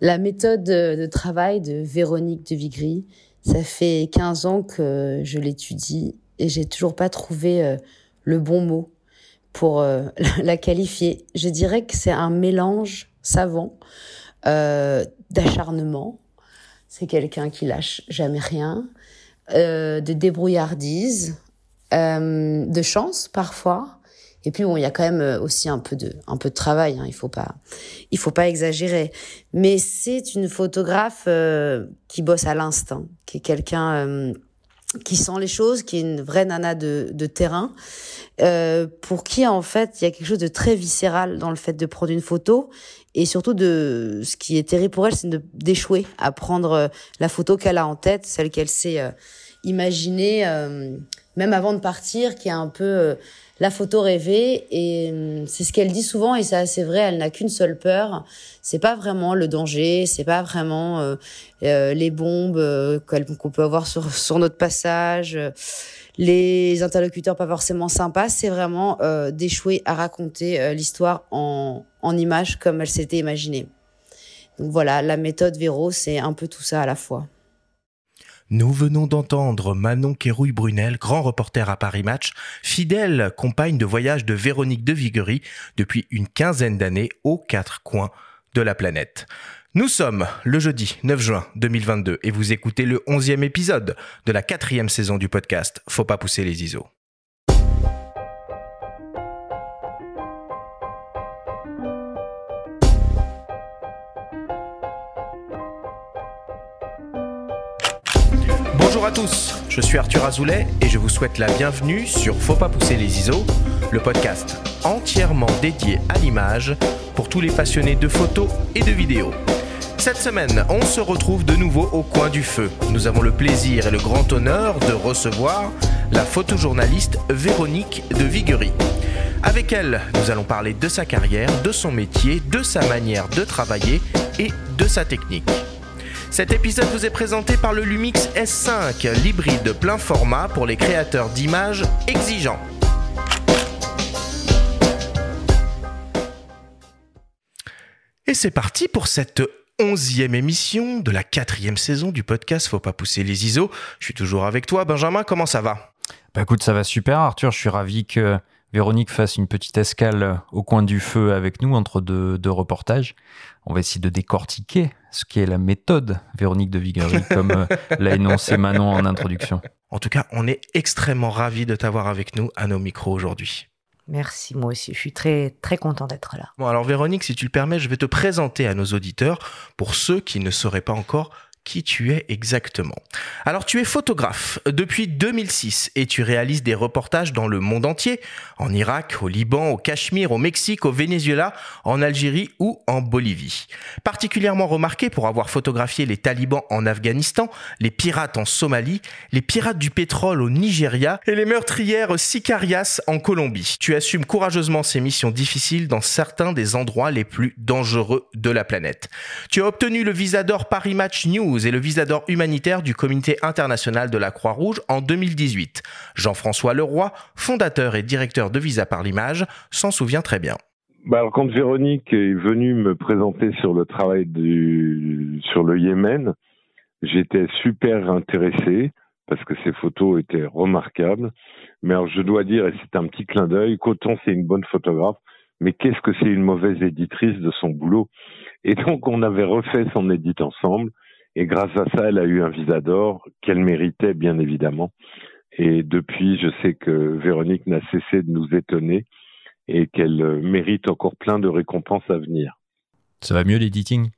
La méthode de travail de Véronique de Vigry, ça fait 15 ans que je l'étudie et j'ai toujours pas trouvé euh, le bon mot pour euh, la qualifier. Je dirais que c'est un mélange savant euh, d'acharnement. C'est quelqu'un qui lâche jamais rien, de débrouillardise, de chance parfois, et puis bon, il y a quand même euh, aussi un peu de travail. Hein, il faut pas faut pas exagérer. Mais c'est une photographe euh, qui bosse à l'instinct, qui est quelqu'un euh, qui sent les choses, qui est une vraie nana de, terrain, pour qui en fait il y a quelque chose de très viscéral dans le fait de prendre une photo et surtout de ce qui est terrible pour elle, c'est d'échouer à prendre la photo qu'elle a en tête, celle qu'elle s'est euh, imaginée, même avant de partir, qui est un peu la photo rêvée et hum, c'est ce qu'elle dit souvent et c'est vrai. Elle n'a qu'une seule peur. C'est pas vraiment le danger, c'est pas vraiment euh, euh, les bombes euh, qu'on peut avoir sur, sur notre passage, les interlocuteurs pas forcément sympas. C'est vraiment d'échouer à raconter l'histoire en, en images comme elle s'était imaginée. Donc voilà, la méthode Véro, c'est un peu tout ça à la fois. Nous venons d'entendre Manon Kérouille-Brunel, grand reporter à Paris Match, fidèle compagne de voyage de Véronique de Viguerie depuis une quinzaine d'années aux quatre coins de la planète. Nous sommes le jeudi 9 juin 2022 et vous écoutez le onzième épisode de la quatrième saison du podcast Faut pas pousser les ISO. Je suis Arthur Azoulay et je vous souhaite la bienvenue sur Faut pas pousser les ISO, le podcast entièrement dédié à l'image pour tous les passionnés de photos et de vidéos. Cette semaine, on se retrouve de nouveau au coin du feu. Nous avons le plaisir et le grand honneur de recevoir la photojournaliste Véronique de Viguerie. Avec elle, nous allons parler de sa carrière, de son métier, de sa manière de travailler et de sa technique. Cet épisode vous est présenté par le Lumix S5, l'hybride plein format pour les créateurs d'images exigeants. Et c'est parti pour cette onzième émission de la quatrième saison du podcast Faut pas pousser les ISO. Je suis toujours avec toi, Benjamin. Comment ça va? Bah écoute, ça va super, Arthur. Je suis ravi que Véronique fasse une petite escale au coin du feu avec nous entre deux, reportages. On va essayer de décortiquer ce qui est la méthode Véronique de Viguerie, comme euh, l'a énoncé Manon en introduction. En tout cas, on est extrêmement ravis de t'avoir avec nous à nos micros aujourd'hui. Merci, moi aussi. Je suis très, très content d'être là. Bon, alors Véronique, si tu le permets, je vais te présenter à nos auditeurs pour ceux qui ne sauraient pas encore qui tu es exactement. Alors tu es photographe depuis 2006 et tu réalises des reportages dans le monde entier, en Irak, au Liban, au Cachemire, au Mexique, au Venezuela, en Algérie ou en Bolivie. Particulièrement remarqué pour avoir photographié les talibans en Afghanistan, les pirates en Somalie, les pirates du pétrole au Nigeria et les meurtrières sicarias en Colombie. Tu assumes courageusement ces missions difficiles dans certains des endroits les plus dangereux de la planète. Tu as obtenu le visa d'or Paris Match News et le visa d'or humanitaire du Comité international de la Croix-Rouge en 2018. Jean-François Leroy, fondateur et directeur de Visa par l'image, s'en souvient très bien. Bah quand Véronique est venue me présenter sur le travail sur le Yémen, j'étais super intéressé parce que ses photos étaient remarquables. Mais je dois dire, et c'est un petit clin d'œil, qu'autant c'est une bonne photographe, mais qu'est-ce que c'est une mauvaise éditrice de son boulot? Et donc, on avait refait son édite ensemble. Et grâce à ça, elle a eu un visa d'or qu'elle méritait bien évidemment. Et depuis, je sais que Véronique n'a cessé de nous étonner et qu'elle euh, mérite encore plein de récompenses à venir. Ça va mieux l'editing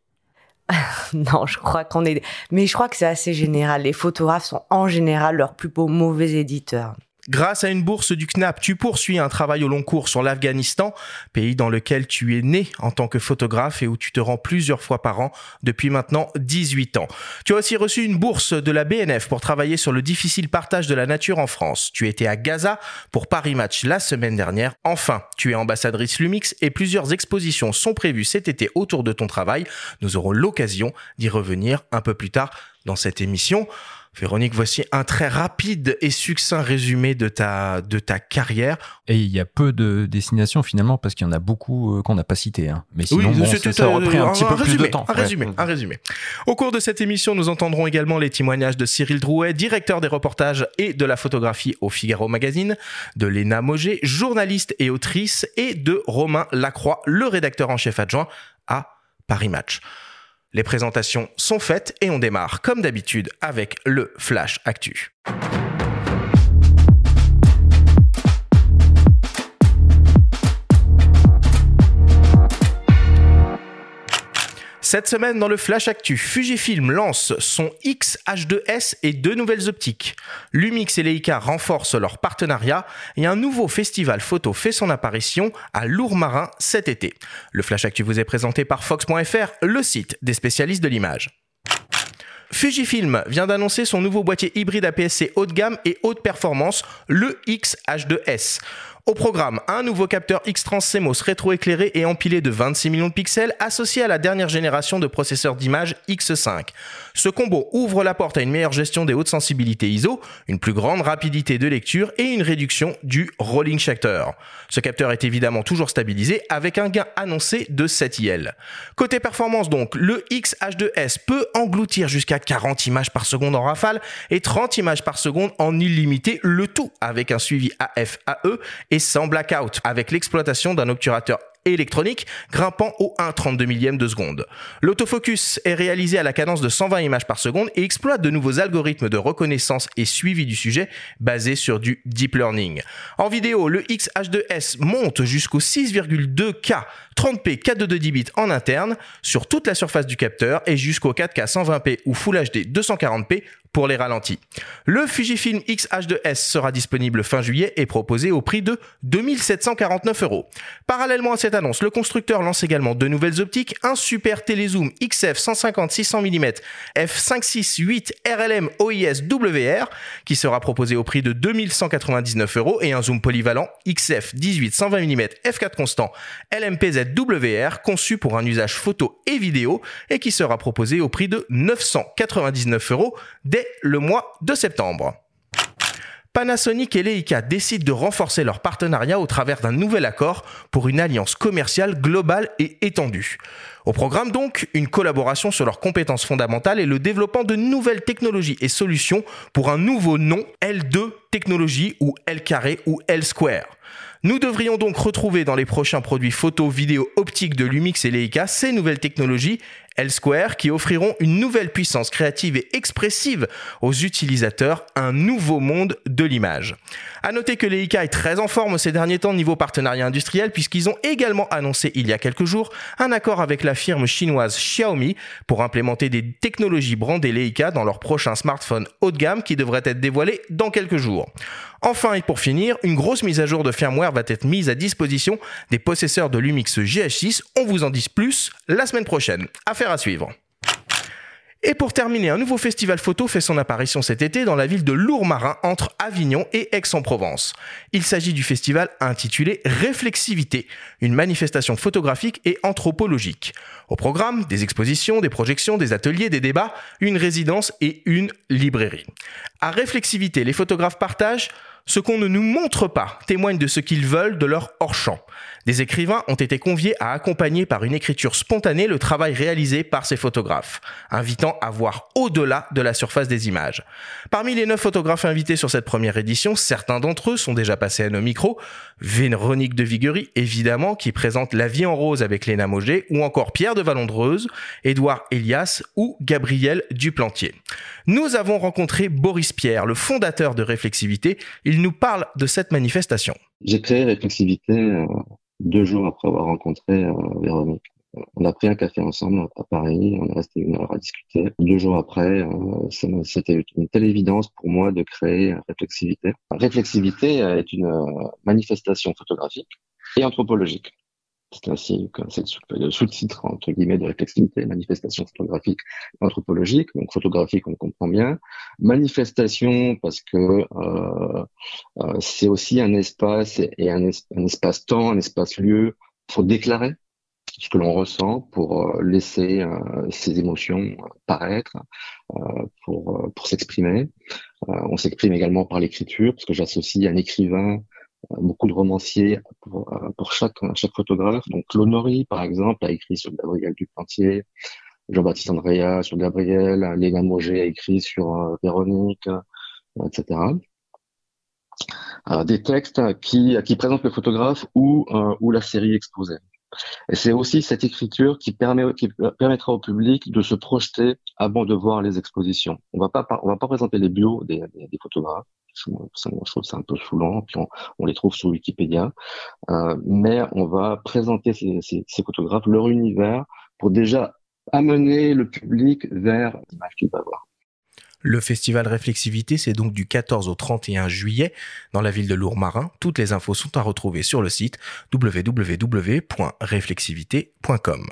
non, je crois qu'on est. Mais je crois que c'est assez général. Les photographes sont en général leurs plus beaux mauvais éditeurs. Grâce à une bourse du CNAP, tu poursuis un travail au long cours sur l'Afghanistan, pays dans lequel tu es né en tant que photographe et où tu te rends plusieurs fois par an depuis maintenant 18 ans. Tu as aussi reçu une bourse de la BNF pour travailler sur le difficile partage de la nature en France. Tu étais à Gaza pour Paris Match la semaine dernière. Enfin, tu es ambassadrice Lumix et plusieurs expositions sont prévues cet été autour de ton travail. Nous aurons l'occasion d'y revenir un peu plus tard dans cette émission. Véronique, voici un très rapide et succinct résumé de ta, de ta carrière. Et il y a peu de destinations finalement parce qu'il y en a beaucoup euh, qu'on n'a pas citées. Hein. Mais sinon, oui, ça, ça aurait pris un, petit peu résumé, plus de temps. Un résumé, un résumé. Au cours de cette émission, nous entendrons également les témoignages de Cyril Drouet, directeur des reportages et de la photographie au Figaro Magazine, de Léna Moget, journaliste et autrice, et de Romain Lacroix, le rédacteur en chef adjoint à Paris Match. Les présentations sont faites et on démarre comme d'habitude avec le Flash Actu. Cette semaine, dans le Flash Actu, Fujifilm lance son X-H2S et deux nouvelles optiques. Lumix et Leica renforcent leur partenariat et un nouveau festival photo fait son apparition à Lourmarin cet été. Le Flash Actu vous est présenté par Fox.fr, le site des spécialistes de l'image. Fujifilm vient d'annoncer son nouveau boîtier hybride APS-C haut de gamme et haute performance, le X-H2S. Au programme, un nouveau capteur X-Trans CMOS rétroéclairé et empilé de 26 millions de pixels associé à la dernière génération de processeurs d'image X5. Ce combo ouvre la porte à une meilleure gestion des hautes sensibilités ISO, une plus grande rapidité de lecture et une réduction du rolling shutter. Ce capteur est évidemment toujours stabilisé avec un gain annoncé de 7 IL. Côté performance donc, le X-H2S peut engloutir jusqu'à 40 images par seconde en rafale et 30 images par seconde en illimité, le tout avec un suivi AF-AE et sans blackout avec l'exploitation d'un obturateur électronique grimpant au 1,32 millième de seconde. L'autofocus est réalisé à la cadence de 120 images par seconde et exploite de nouveaux algorithmes de reconnaissance et suivi du sujet basés sur du deep learning. En vidéo, le X-H2S monte jusqu'au 6,2K 30p 422 bits en interne sur toute la surface du capteur et jusqu'au 4K 120p ou Full HD 240p pour les ralentis. Le Fujifilm X-H2S sera disponible fin juillet et proposé au prix de 2749 euros. Parallèlement à cette annonce, le constructeur lance également deux nouvelles optiques, un super télézoom XF 150-600 mm f568 RLM OIS WR qui sera proposé au prix de 2199 euros et un zoom polyvalent XF 18-120 mm f4 constant LMPZ WR conçu pour un usage photo et vidéo et qui sera proposé au prix de 999 euros dès le mois de septembre. Panasonic et Leica décident de renforcer leur partenariat au travers d'un nouvel accord pour une alliance commerciale globale et étendue. Au programme donc, une collaboration sur leurs compétences fondamentales et le développement de nouvelles technologies et solutions pour un nouveau nom L2 technologie ou L carré ou L square. Nous devrions donc retrouver dans les prochains produits photo, vidéo, optique de Lumix et Leica ces nouvelles technologies L-Square qui offriront une nouvelle puissance créative et expressive aux utilisateurs, un nouveau monde de l'image. À noter que Leica est très en forme ces derniers temps niveau partenariat industriel puisqu'ils ont également annoncé il y a quelques jours un accord avec la firme chinoise Xiaomi pour implémenter des technologies brandées Leica dans leur prochain smartphone haut de gamme qui devrait être dévoilé dans quelques jours. Enfin et pour finir, une grosse mise à jour de firmware va être mise à disposition des possesseurs de Lumix GH6. On vous en dit plus la semaine prochaine. À suivre. Et pour terminer, un nouveau festival photo fait son apparition cet été dans la ville de Lourmarin entre Avignon et Aix-en-Provence. Il s'agit du festival intitulé Réflexivité, une manifestation photographique et anthropologique. Au programme, des expositions, des projections, des ateliers, des débats, une résidence et une librairie. À Réflexivité, les photographes partagent ce qu'on ne nous montre pas témoigne de ce qu'ils veulent de leur hors-champ. Des écrivains ont été conviés à accompagner par une écriture spontanée le travail réalisé par ces photographes, invitant à voir au-delà de la surface des images. Parmi les neuf photographes invités sur cette première édition, certains d'entre eux sont déjà passés à nos micros. Véronique de Viguerie, évidemment, qui présente La vie en rose avec Léna Moget, ou encore Pierre de Valondreuse, Édouard Elias ou Gabriel Duplantier. Nous avons rencontré Boris Pierre, le fondateur de Réflexivité. Il nous parle de cette manifestation. J'ai créé Réflexivité euh, deux jours après avoir rencontré euh, Véronique. On a pris un café ensemble à Paris, on est resté une heure à discuter. Deux jours après, euh, c'était une telle évidence pour moi de créer Réflexivité. Réflexivité est une manifestation photographique et anthropologique. C'est ainsi que c'est le sous-titre entre guillemets de réflexivité, manifestation photographique anthropologique. Donc photographique, on comprend bien. Manifestation parce que euh, euh, c'est aussi un espace et un, espace-temps, un espace-lieu pour déclarer ce que l'on ressent pour laisser ses émotions paraître, pour, pour s'exprimer. on s'exprime également par l'écriture, parce que j'associe un écrivain beaucoup de romanciers pour, pour chaque, chaque photographe. Donc Claude Nori, par exemple, a écrit sur Gabriel Duplantier, Jean-Baptiste Andrea sur Gabriel, Léna Moget a écrit sur Véronique, etc. Euh, des textes qui, qui présentent le photographe ou, euh, ou la série exposée. Et c'est aussi cette écriture qui, permet, qui permettra au public de se projeter avant de voir les expositions. On va pas, va pas présenter les bios des, des, photographes. Je, trouve c'est un peu saoulant, puis on, les trouve sur Wikipédia. Euh, mais on va présenter ces, photographes, leur univers, pour déjà amener le public vers l'image qu'il va voir. Le festival Réflexivité, c'est donc du 14 au 31 juillet dans la ville de Lourmarin. Toutes les infos sont à retrouver sur le site www.réflexivité.com.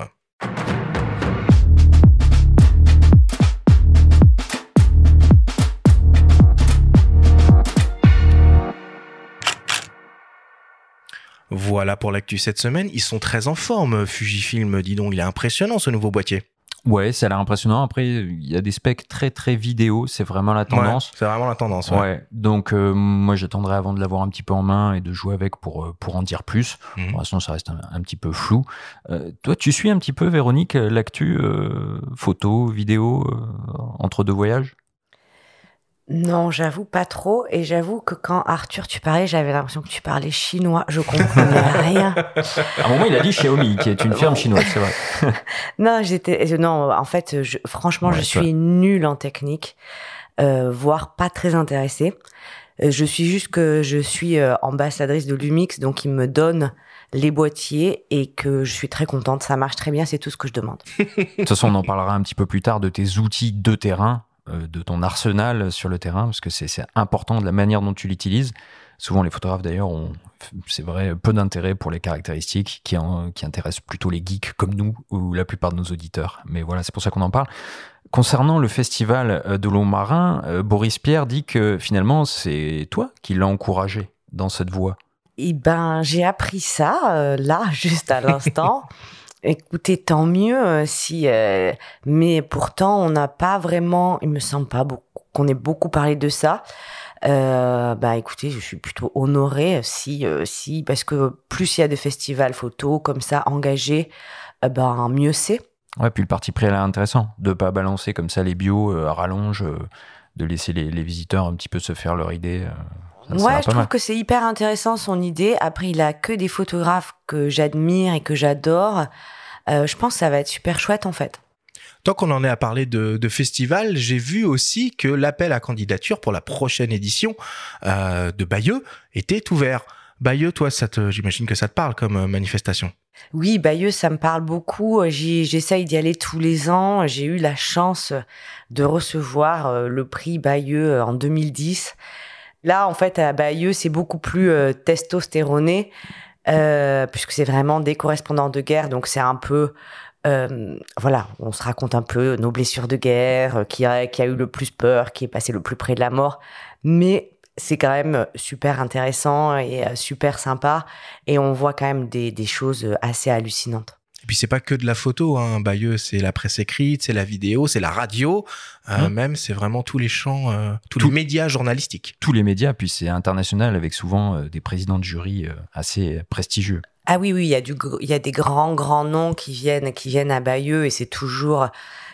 Voilà pour l'actu cette semaine. Ils sont très en forme, Fujifilm, dis donc. Il est impressionnant ce nouveau boîtier. Ouais, ça a l'air impressionnant. Après, il y a des specs très très vidéo, c'est vraiment la tendance. c'est vraiment la tendance. Ouais. Donc euh, moi, j'attendrai avant de l'avoir un petit peu en main et de jouer avec pour euh, pour en dire plus. Mmh. Pour l'instant, ça reste un, petit peu flou. Euh, toi, tu suis un petit peu, Véronique, l'actu photo, vidéo entre deux voyages? Non, j'avoue pas trop. Et j'avoue que quand Arthur, tu parlais, j'avais l'impression que tu parlais chinois. Je comprenais rien. À un moment, il a dit Xiaomi, qui est une firme chinoise, c'est vrai. non, j'étais, non, en fait, franchement, je suis nulle en technique, euh, voire pas très intéressée. Euh, je suis juste que je suis euh, ambassadrice de Lumix, donc il me donne les boîtiers et que je suis très contente. Ça marche très bien, c'est tout ce que je demande. de toute façon, on en parlera un petit peu plus tard de tes outils de terrain euh, de ton arsenal sur le terrain, parce que c'est important de la manière dont tu l'utilises. Souvent, les photographes, d'ailleurs, ont, c'est vrai, peu d'intérêt pour les caractéristiques qui, qui intéressent plutôt les geeks comme nous ou la plupart de nos auditeurs. Mais voilà, c'est pour ça qu'on en parle. Concernant le festival euh, de long marin, euh, Boris Pierre dit que finalement, c'est toi qui l'as encouragé dans cette voie. Eh ben, j'ai appris ça là, juste à l'instant. Écoutez, tant mieux euh, si, euh, mais pourtant on n'a pas vraiment, il me semble pas beaucoup qu'on ait beaucoup parlé de ça. Euh, bah écoutez, je suis plutôt honorée si, si, parce que plus il y a de festivals photos comme ça engagés, ben mieux c'est. Ouais, puis le parti pris est intéressant de pas balancer comme ça les bios à rallonge, de laisser les, les, visiteurs un petit peu se faire leur idée. Ouais, je trouve que c'est hyper intéressant son idée. Après, il a que des photographes que j'admire et que j'adore. Euh, je pense que ça va être super chouette en fait. Tant qu'on en est à parler de, de festival, j'ai vu aussi que l'appel à candidature pour la prochaine édition euh, de Bayeux était ouvert. Bayeux, toi, ça j'imagine que ça te parle comme euh, manifestation. Oui, Bayeux, ça me parle beaucoup. J'essaye d'y aller tous les ans. J'ai eu la chance de recevoir le prix Bayeux en 2010. Là, en fait, à Bayeux, c'est beaucoup plus testostéroné. Euh, puisque c'est vraiment des correspondants de guerre, donc c'est un peu euh, voilà, on se raconte un peu nos blessures de guerre, euh, qui a, qui a eu le plus peur, qui est passé le plus près de la mort, mais c'est quand même super intéressant et super sympa, et on voit quand même des, des choses assez hallucinantes. Et puis c'est pas que de la photo, hein. Bayeux, c'est la presse écrite, c'est la vidéo, c'est la radio, euh, mmh. même c'est vraiment tous les champs, euh, tous les médias journalistiques. Tous les médias, puis c'est international avec souvent euh, des présidents de jury assez prestigieux. Ah oui, oui, il y a du, il y a des grands, grands noms qui viennent, qui viennent à Bayeux et c'est toujours,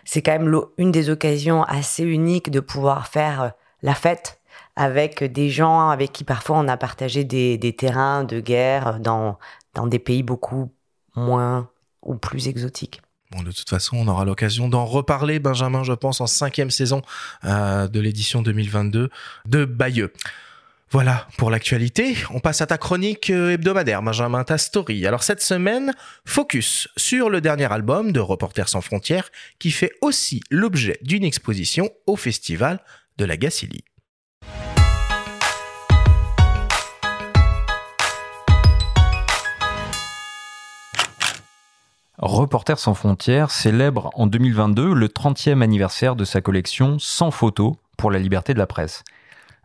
c'est quand même une des occasions assez uniques de pouvoir faire la fête avec des gens avec qui parfois on a partagé des, des terrains de guerre dans, dans des pays beaucoup moins ou plus exotique. Bon, de toute façon, on aura l'occasion d'en reparler, Benjamin, je pense, en cinquième saison euh, de l'édition 2022 de Bayeux. Voilà pour l'actualité. On passe à ta chronique euh, hebdomadaire, Benjamin, ta story. Alors cette semaine, focus sur le dernier album de Reporters sans frontières qui fait aussi l'objet d'une exposition au festival de la Gacilly. Reporters sans frontières célèbre en 2022 le 30e anniversaire de sa collection Sans photos pour la liberté de la presse.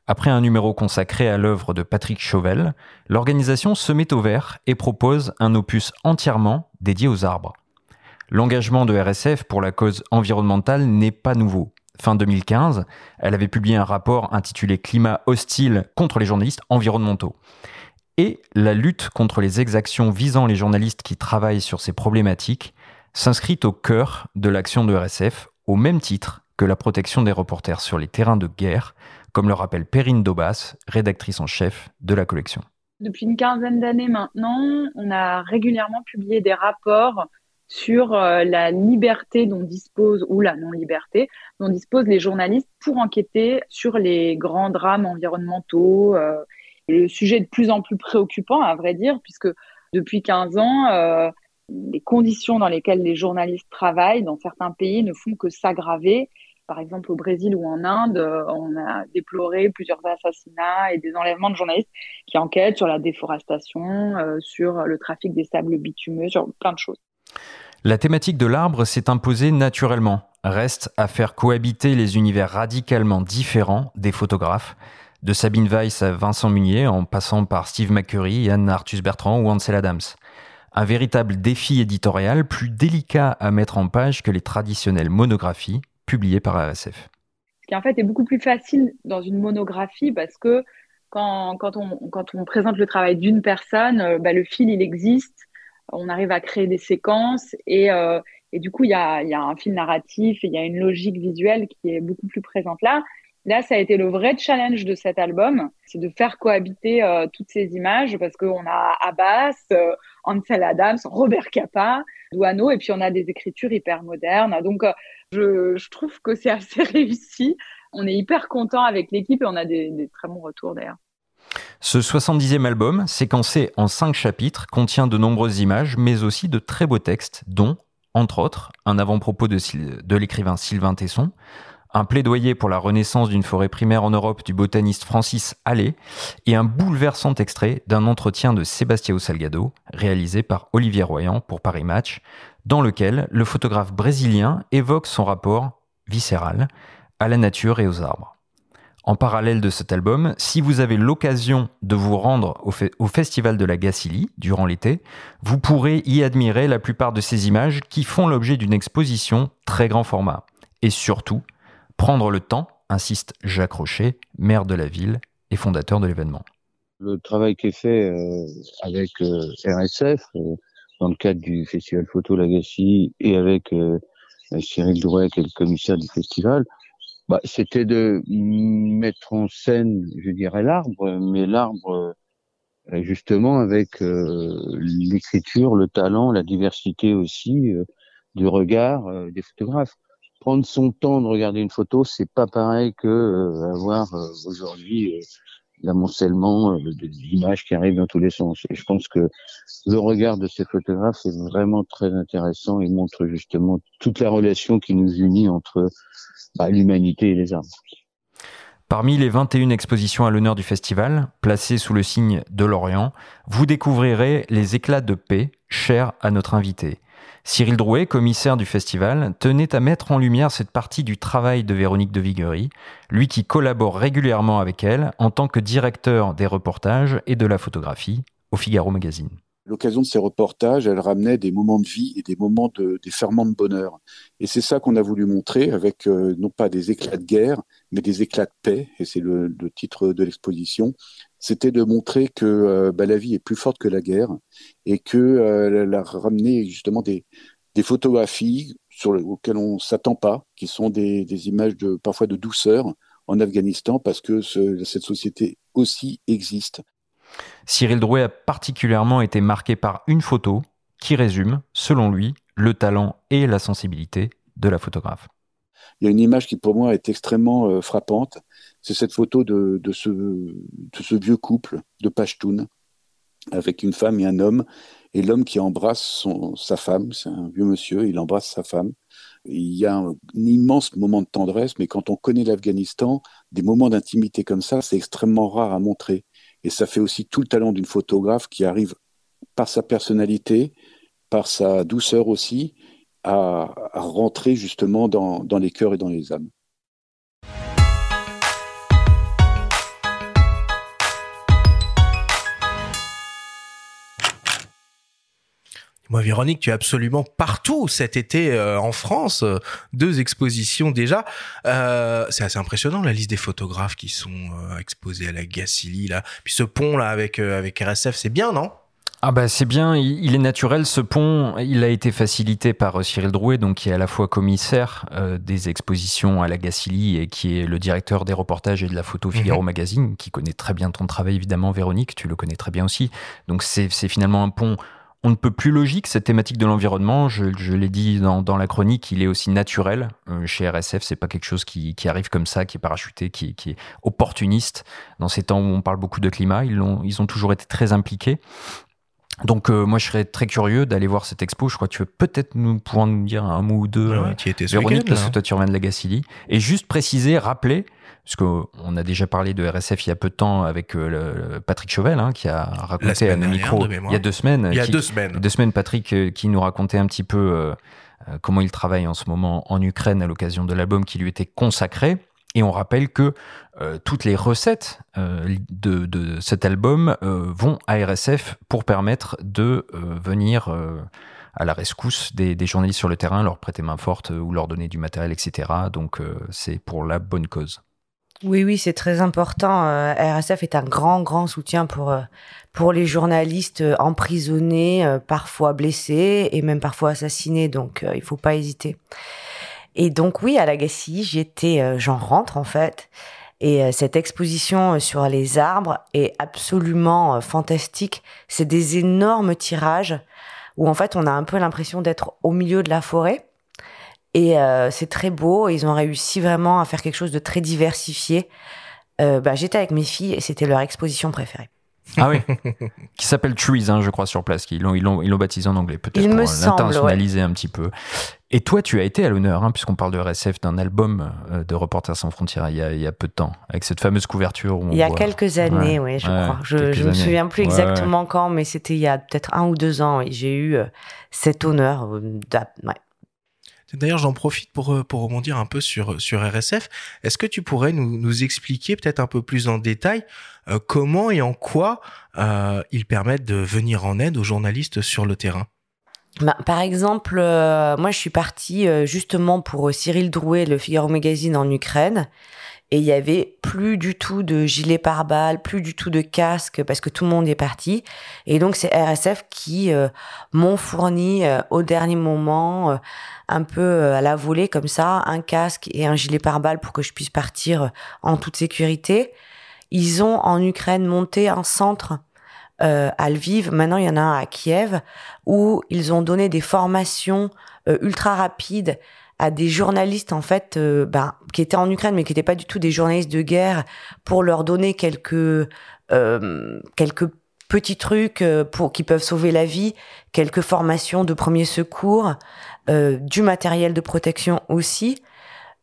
Après un numéro consacré à l'œuvre de Patrick Chauvel, l'organisation se met au vert et propose un opus entièrement dédié aux arbres. L'engagement de RSF pour la cause environnementale n'est pas nouveau. Fin 2015, elle avait publié un rapport intitulé Climat hostile contre les journalistes environnementaux. Et la lutte contre les exactions visant les journalistes qui travaillent sur ces problématiques s'inscrit au cœur de l'action de RSF, au même titre que la protection des reporters sur les terrains de guerre, comme le rappelle Perrine Daubas, rédactrice en chef de la collection. Depuis une quinzaine d'années maintenant, on a régulièrement publié des rapports sur euh, la liberté dont disposent, ou la non-liberté, dont disposent les journalistes pour enquêter sur les grands drames environnementaux. Euh, le sujet de plus en plus préoccupant, à vrai dire, puisque depuis 15 ans, euh, les conditions dans lesquelles les journalistes travaillent dans certains pays ne font que s'aggraver. Par exemple, au Brésil ou en Inde, on a déploré plusieurs assassinats et des enlèvements de journalistes qui enquêtent sur la déforestation, sur le trafic des sables bitumeux, sur plein de choses. La thématique de l'arbre s'est imposée naturellement. Reste à faire cohabiter les univers radicalement différents des photographes, de Sabine Weiss à Vincent Munier, en passant par Steve McCurry, Yann Arthus Bertrand ou Ansel Adams. Un véritable défi éditorial plus délicat à mettre en page que les traditionnelles monographies publiées par RSF. Ce qui en fait est beaucoup plus facile dans une monographie parce que quand, on, présente le travail d'une personne, euh, bah, le fil il existe, on arrive à créer des séquences et, euh, du coup, il y a, un fil narratif, il y a une logique visuelle qui est beaucoup plus présente là. Là, ça a été le vrai challenge de cet album, c'est de faire cohabiter euh, toutes ces images parce qu'on a Abbas, euh, Ansel Adams, Robert Capa, Douaneau, et puis on a des écritures hyper modernes. Donc, euh, je, trouve que c'est assez réussi. On est hyper content avec l'équipe et on a des, très bons retours d'ailleurs. Ce 70e album, séquencé en cinq chapitres, contient de nombreuses images, mais aussi de très beaux textes, dont, entre autres, un avant-propos de l'écrivain Sylvain Tesson, un plaidoyer pour la renaissance d'une forêt primaire en Europe du botaniste Francis Allais et un bouleversant extrait d'un entretien de Sébastien Salgado réalisé par Olivier Royan pour Paris Match, dans lequel le photographe brésilien évoque son rapport viscéral à la nature et aux arbres. En parallèle de cet album, si vous avez l'occasion de vous rendre au, Festival de la Gacilly durant l'été, vous pourrez y admirer la plupart de ces images qui font l'objet d'une exposition très grand format. Et surtout, prendre le temps, insiste Jacques Rocher, maire de la ville et fondateur de l'événement. Le travail qui est fait euh, avec euh, RSF, euh, dans le cadre du Festival Photo Lagacy et avec Cyril Douret, qui est le commissaire du festival, bah, c'était de mettre en scène, je dirais, l'arbre, mais l'arbre justement avec l'écriture, le talent, la diversité aussi du regard des photographes. Prendre son temps de regarder une photo, c'est pas pareil que avoir aujourd'hui l'amoncellement d'images qui arrivent dans tous les sens. Et je pense que le regard de ces photographes est vraiment très intéressant et montre justement toute la relation qui nous unit entre bah, l'humanité et les arbres. Parmi les 21 expositions à l'honneur du festival, placées sous le signe de l'Orient, vous découvrirez les éclats de paix chers à notre invité. Cyril Drouet, commissaire du festival, tenait à mettre en lumière cette partie du travail de Véronique de Viguerie, lui qui collabore régulièrement avec elle en tant que directeur des reportages et de la photographie au Figaro Magazine l'occasion de ces reportages, elle ramenait des moments de vie et des moments de, des ferments de bonheur. Et c'est ça qu'on a voulu montrer avec euh, non pas des éclats de guerre, mais des éclats de paix. Et c'est le, titre de l'exposition. C'était de montrer que euh, bah, la vie est plus forte que la guerre et que euh, elle a ramené justement des, des photographies sur le, auxquelles on s'attend pas, qui sont des, images de parfois de douceur en Afghanistan parce que ce, cette société aussi existe. Cyril Drouet a particulièrement été marqué par une photo qui résume, selon lui, le talent et la sensibilité de la photographe. Il y a une image qui pour moi est extrêmement euh, frappante, c'est cette photo de, ce, vieux couple de Pashtun avec une femme et un homme, et l'homme qui embrasse sa femme, c'est un vieux monsieur, il embrasse sa femme. Il y a un, immense moment de tendresse, mais quand on connaît l'Afghanistan, des moments d'intimité comme ça, c'est extrêmement rare à montrer. Et ça fait aussi tout le talent d'une photographe qui arrive par sa personnalité, par sa douceur aussi, à, rentrer justement dans, les cœurs et dans les âmes. Moi, Véronique, tu es absolument partout cet été euh, en France. Euh, deux expositions déjà. Euh, c'est assez impressionnant la liste des photographes qui sont exposés à la Gacilly là. Puis ce pont là avec avec RSF, c'est bien, non? Ah bah c'est bien, il, il est naturel ce pont, il a été facilité par euh, Cyril Drouet, donc qui est à la fois commissaire euh, des expositions à la Gacilly et qui est le directeur des reportages et de la photo Figaro Magazine, qui connaît très bien ton travail évidemment Véronique, tu le connais très bien aussi. Donc c'est c'est finalement un pont on ne peut plus logique, cette thématique de l'environnement, je, je l'ai dit dans, dans la chronique, il est aussi naturel. Euh, chez RSF, c'est pas quelque chose qui, qui arrive comme ça, qui est parachuté, qui, qui est opportuniste. Dans ces temps où on parle beaucoup de climat, ils ont, ils ont toujours été très impliqués. Donc euh, moi je serais très curieux d'aller voir cette expo. Je crois que tu veux peut-être nous pouvoir nous dire un mot ou deux, Ouais, euh, qui était ce Véronique, week-end, parce là. que toi tu reviens de la Gacilly. Et juste préciser, rappeler, parce qu'on a déjà parlé de RSF il y a peu de temps avec euh, le- Patrick Chauvel, hein, qui a raconté à nos micros il y a deux semaines. Il y a qui- deux semaines. deux semaines, Patrick, euh, qui nous racontait un petit peu euh, euh, comment il travaille en ce moment en Ukraine à l'occasion de l'album qui lui était consacré. Et on rappelle que euh, toutes les recettes euh, de, cet album euh, vont à RSF pour permettre de venir à la rescousse des, des journalistes sur le terrain, leur prêter main forte ou leur donner du matériel, etc. Donc c'est pour la bonne cause. Oui, oui, c'est très important. RSF est un grand, grand soutien pour, pour les journalistes emprisonnés, parfois blessés et même parfois assassinés. Donc, il faut pas hésiter. Et donc, oui, à la Gacilly, j'étais, euh, j'en rentre en fait. Et euh, cette exposition euh, sur les arbres est absolument fantastique. C'est des énormes tirages où en fait on a un peu l'impression d'être au milieu de la forêt. Et euh, c'est très beau. Ils ont réussi vraiment à faire quelque chose de très diversifié. Euh, bah, J'étais avec mes filles et c'était leur exposition préférée. Ah oui, qui s'appelle Trees, hein, je crois, sur place. Ils l'ont, ils l'ont, ils l'ont baptisé en anglais, peut-être pour l'internationaliser un petit peu. Et toi, tu as été à l'honneur, hein, puisqu'on parle de RSF, d'un album euh, de Reporters sans frontières il y, a, il y a peu de temps, avec cette fameuse couverture. Où on Il y a voit- quelques années, Ouais, oui, je ouais, crois. Je, je me souviens plus Ouais, exactement quand, mais c'était il y a peut-être un ou deux ans. Et j'ai eu euh, cet honneur. euh. D'ailleurs, j'en profite pour, pour rebondir un peu sur, sur RSF. Est-ce que tu pourrais nous, nous expliquer peut-être un peu plus en détail euh, comment et en quoi euh, ils permettent de venir en aide aux journalistes sur le terrain? Bah, par exemple, euh, moi, je suis partie euh, justement pour euh, Cyril Drouet, le Figaro Magazine en Ukraine. Et il y avait plus du tout de gilet pare-balles, plus du tout de casque parce que tout le monde est parti. Et donc c'est RSF qui euh, m'ont fourni euh, au dernier moment, euh, un peu à la volée comme ça, un casque et un gilet pare-balles pour que je puisse partir en toute sécurité. Ils ont en Ukraine monté un centre euh, à Lviv. Maintenant il y en a un à Kiev où ils ont donné des formations euh, ultra rapides à des journalistes en fait euh, ben, qui étaient en Ukraine mais qui n'étaient pas du tout des journalistes de guerre pour leur donner quelques euh, quelques petits trucs euh, pour qui peuvent sauver la vie, quelques formations de premiers secours, du matériel de protection aussi.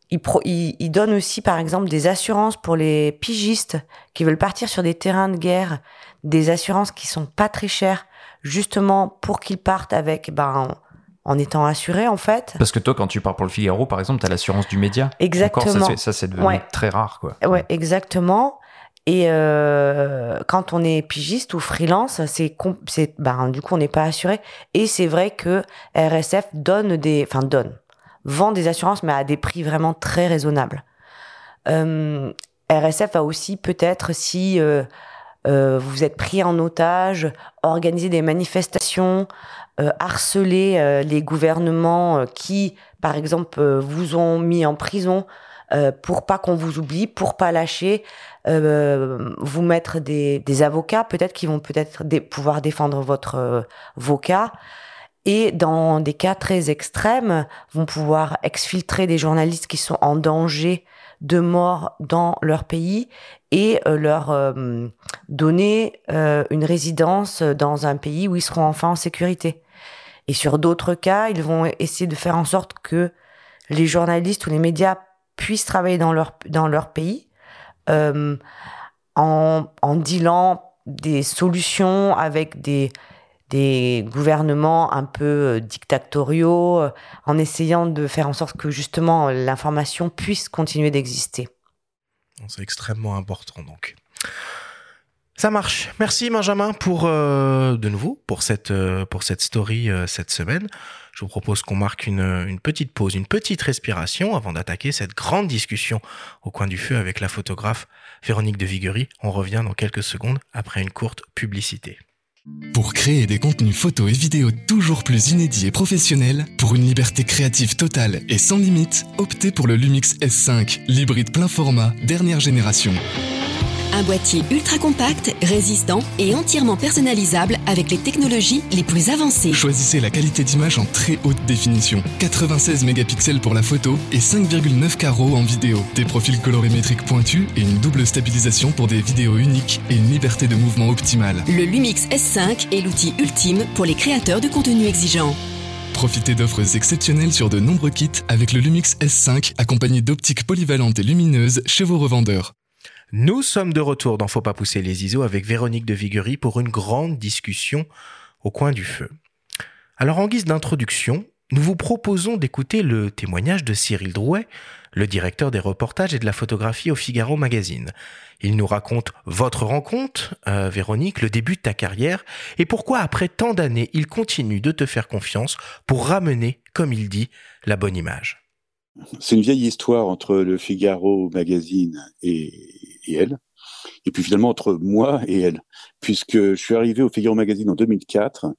Ils, pro, ils, ils donnent aussi par exemple des assurances pour les pigistes qui veulent partir sur des terrains de guerre, des assurances qui sont pas très chères justement pour qu'ils partent avec ben en étant assurés en fait. Parce que toi, quand tu pars pour le Figaro, par exemple, tu as l'assurance du média. Exactement. Encore, ça, c'est- devenu Ouais. très rare, quoi. Ouais, exactement. Et euh, quand on est pigiste ou freelance, c'est c'est ben du coup on n'est pas assuré. Et c'est vrai que RSF donne des, enfin donne, vend des assurances mais à des prix vraiment très raisonnables. Euh, RSF a aussi peut-être si euh, vous êtes pris en otage, organiser des manifestations, euh, harceler euh, les gouvernements euh, qui, par exemple, euh, vous ont mis en prison euh, pour pas qu'on vous oublie, pour pas lâcher, euh, vous mettre des, avocats peut-être qui vont peut-être pouvoir défendre votre euh, vos cas et dans des cas très extrêmes vont pouvoir exfiltrer des journalistes qui sont en danger de mort dans leur pays et euh, leur euh, donner euh, une résidence dans un pays où ils seront enfin en sécurité. Et sur d'autres cas, ils vont essayer de faire en sorte que les journalistes ou les médias puissent travailler dans leur, dans leur pays euh, en, en dealant des solutions avec des, des gouvernements un peu euh, dictatoriaux, euh, en essayant de faire en sorte que justement l'information puisse continuer d'exister. C'est extrêmement important donc. Ça marche. Merci Benjamin pour euh, de nouveau pour cette euh, pour cette story euh, cette semaine. Je vous propose qu'on marque une, une petite pause, une petite respiration avant d'attaquer cette grande discussion au coin du feu avec la photographe Véronique de Viguerie. On revient dans quelques secondes après une courte publicité. Pour créer des contenus photos et vidéos toujours plus inédits et professionnels, pour une liberté créative totale et sans limite, optez pour le Lumix S5, l'hybride plein format, dernière génération. Un boîtier ultra compact, résistant et entièrement personnalisable avec les technologies les plus avancées. Choisissez la qualité d'image en très haute définition. 96 mégapixels pour la photo et 5,9 carreaux en vidéo. Des profils colorimétriques pointus et une double stabilisation pour des vidéos uniques et une liberté de mouvement optimale. Le Lumix S5 est l'outil ultime pour les créateurs de contenu exigeants. Profitez d'offres exceptionnelles sur de nombreux kits avec le Lumix S5 accompagné d'optiques polyvalentes et lumineuses chez vos revendeurs. Nous sommes de retour dans Faut pas pousser les ISO avec Véronique de Viguerie pour une grande discussion au coin du feu. Alors en guise d'introduction, nous vous proposons d'écouter le témoignage de Cyril Drouet, le directeur des reportages et de la photographie au Figaro Magazine. Il nous raconte votre rencontre, euh, Véronique, le début de ta carrière, et pourquoi après tant d'années, il continue de te faire confiance pour ramener, comme il dit, la bonne image. C'est une vieille histoire entre le Figaro Magazine et, et elle. Et puis finalement entre moi et elle, puisque je suis arrivé au Figaro Magazine en 2004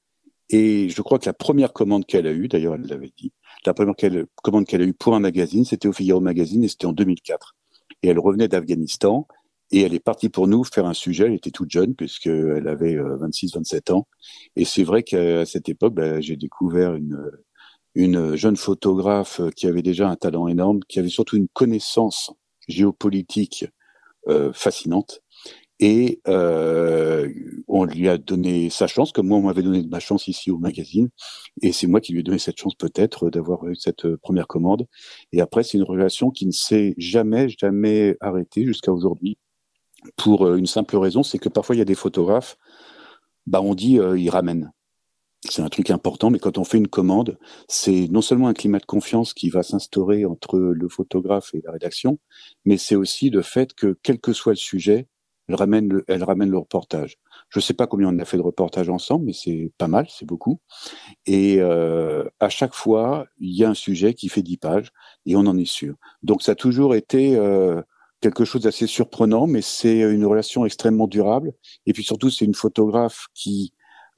et je crois que la première commande qu'elle a eue, d'ailleurs elle l'avait dit, la première commande qu'elle a eue pour un magazine, c'était au Figaro Magazine et c'était en 2004. Et elle revenait d'Afghanistan et elle est partie pour nous faire un sujet. Elle était toute jeune puisqu'elle avait 26-27 euh, ans. Et c'est vrai qu'à cette époque, bah, j'ai découvert une, une jeune photographe qui avait déjà un talent énorme, qui avait surtout une connaissance géopolitique fascinante. Et euh, on lui a donné sa chance, comme moi on m'avait donné ma chance ici au magazine. Et c'est moi qui lui ai donné cette chance peut-être d'avoir eu cette euh, première commande. Et après, c'est une relation qui ne s'est jamais, jamais arrêtée jusqu'à aujourd'hui. Pour euh, une simple raison, c'est que parfois il y a des photographes, bah on dit euh, ils ramènent. C'est un truc important, mais quand on fait une commande, c'est non seulement un climat de confiance qui va s'instaurer entre le photographe et la rédaction, mais c'est aussi le fait que, quel que soit le sujet, elle ramène le, elle ramène le reportage. Je ne sais pas combien on a fait de reportages ensemble, mais c'est pas mal, c'est beaucoup. Et euh, à chaque fois, il y a un sujet qui fait dix pages, et on en est sûr. Donc ça a toujours été euh, quelque chose d'assez surprenant, mais c'est une relation extrêmement durable. Et puis surtout, c'est une photographe qui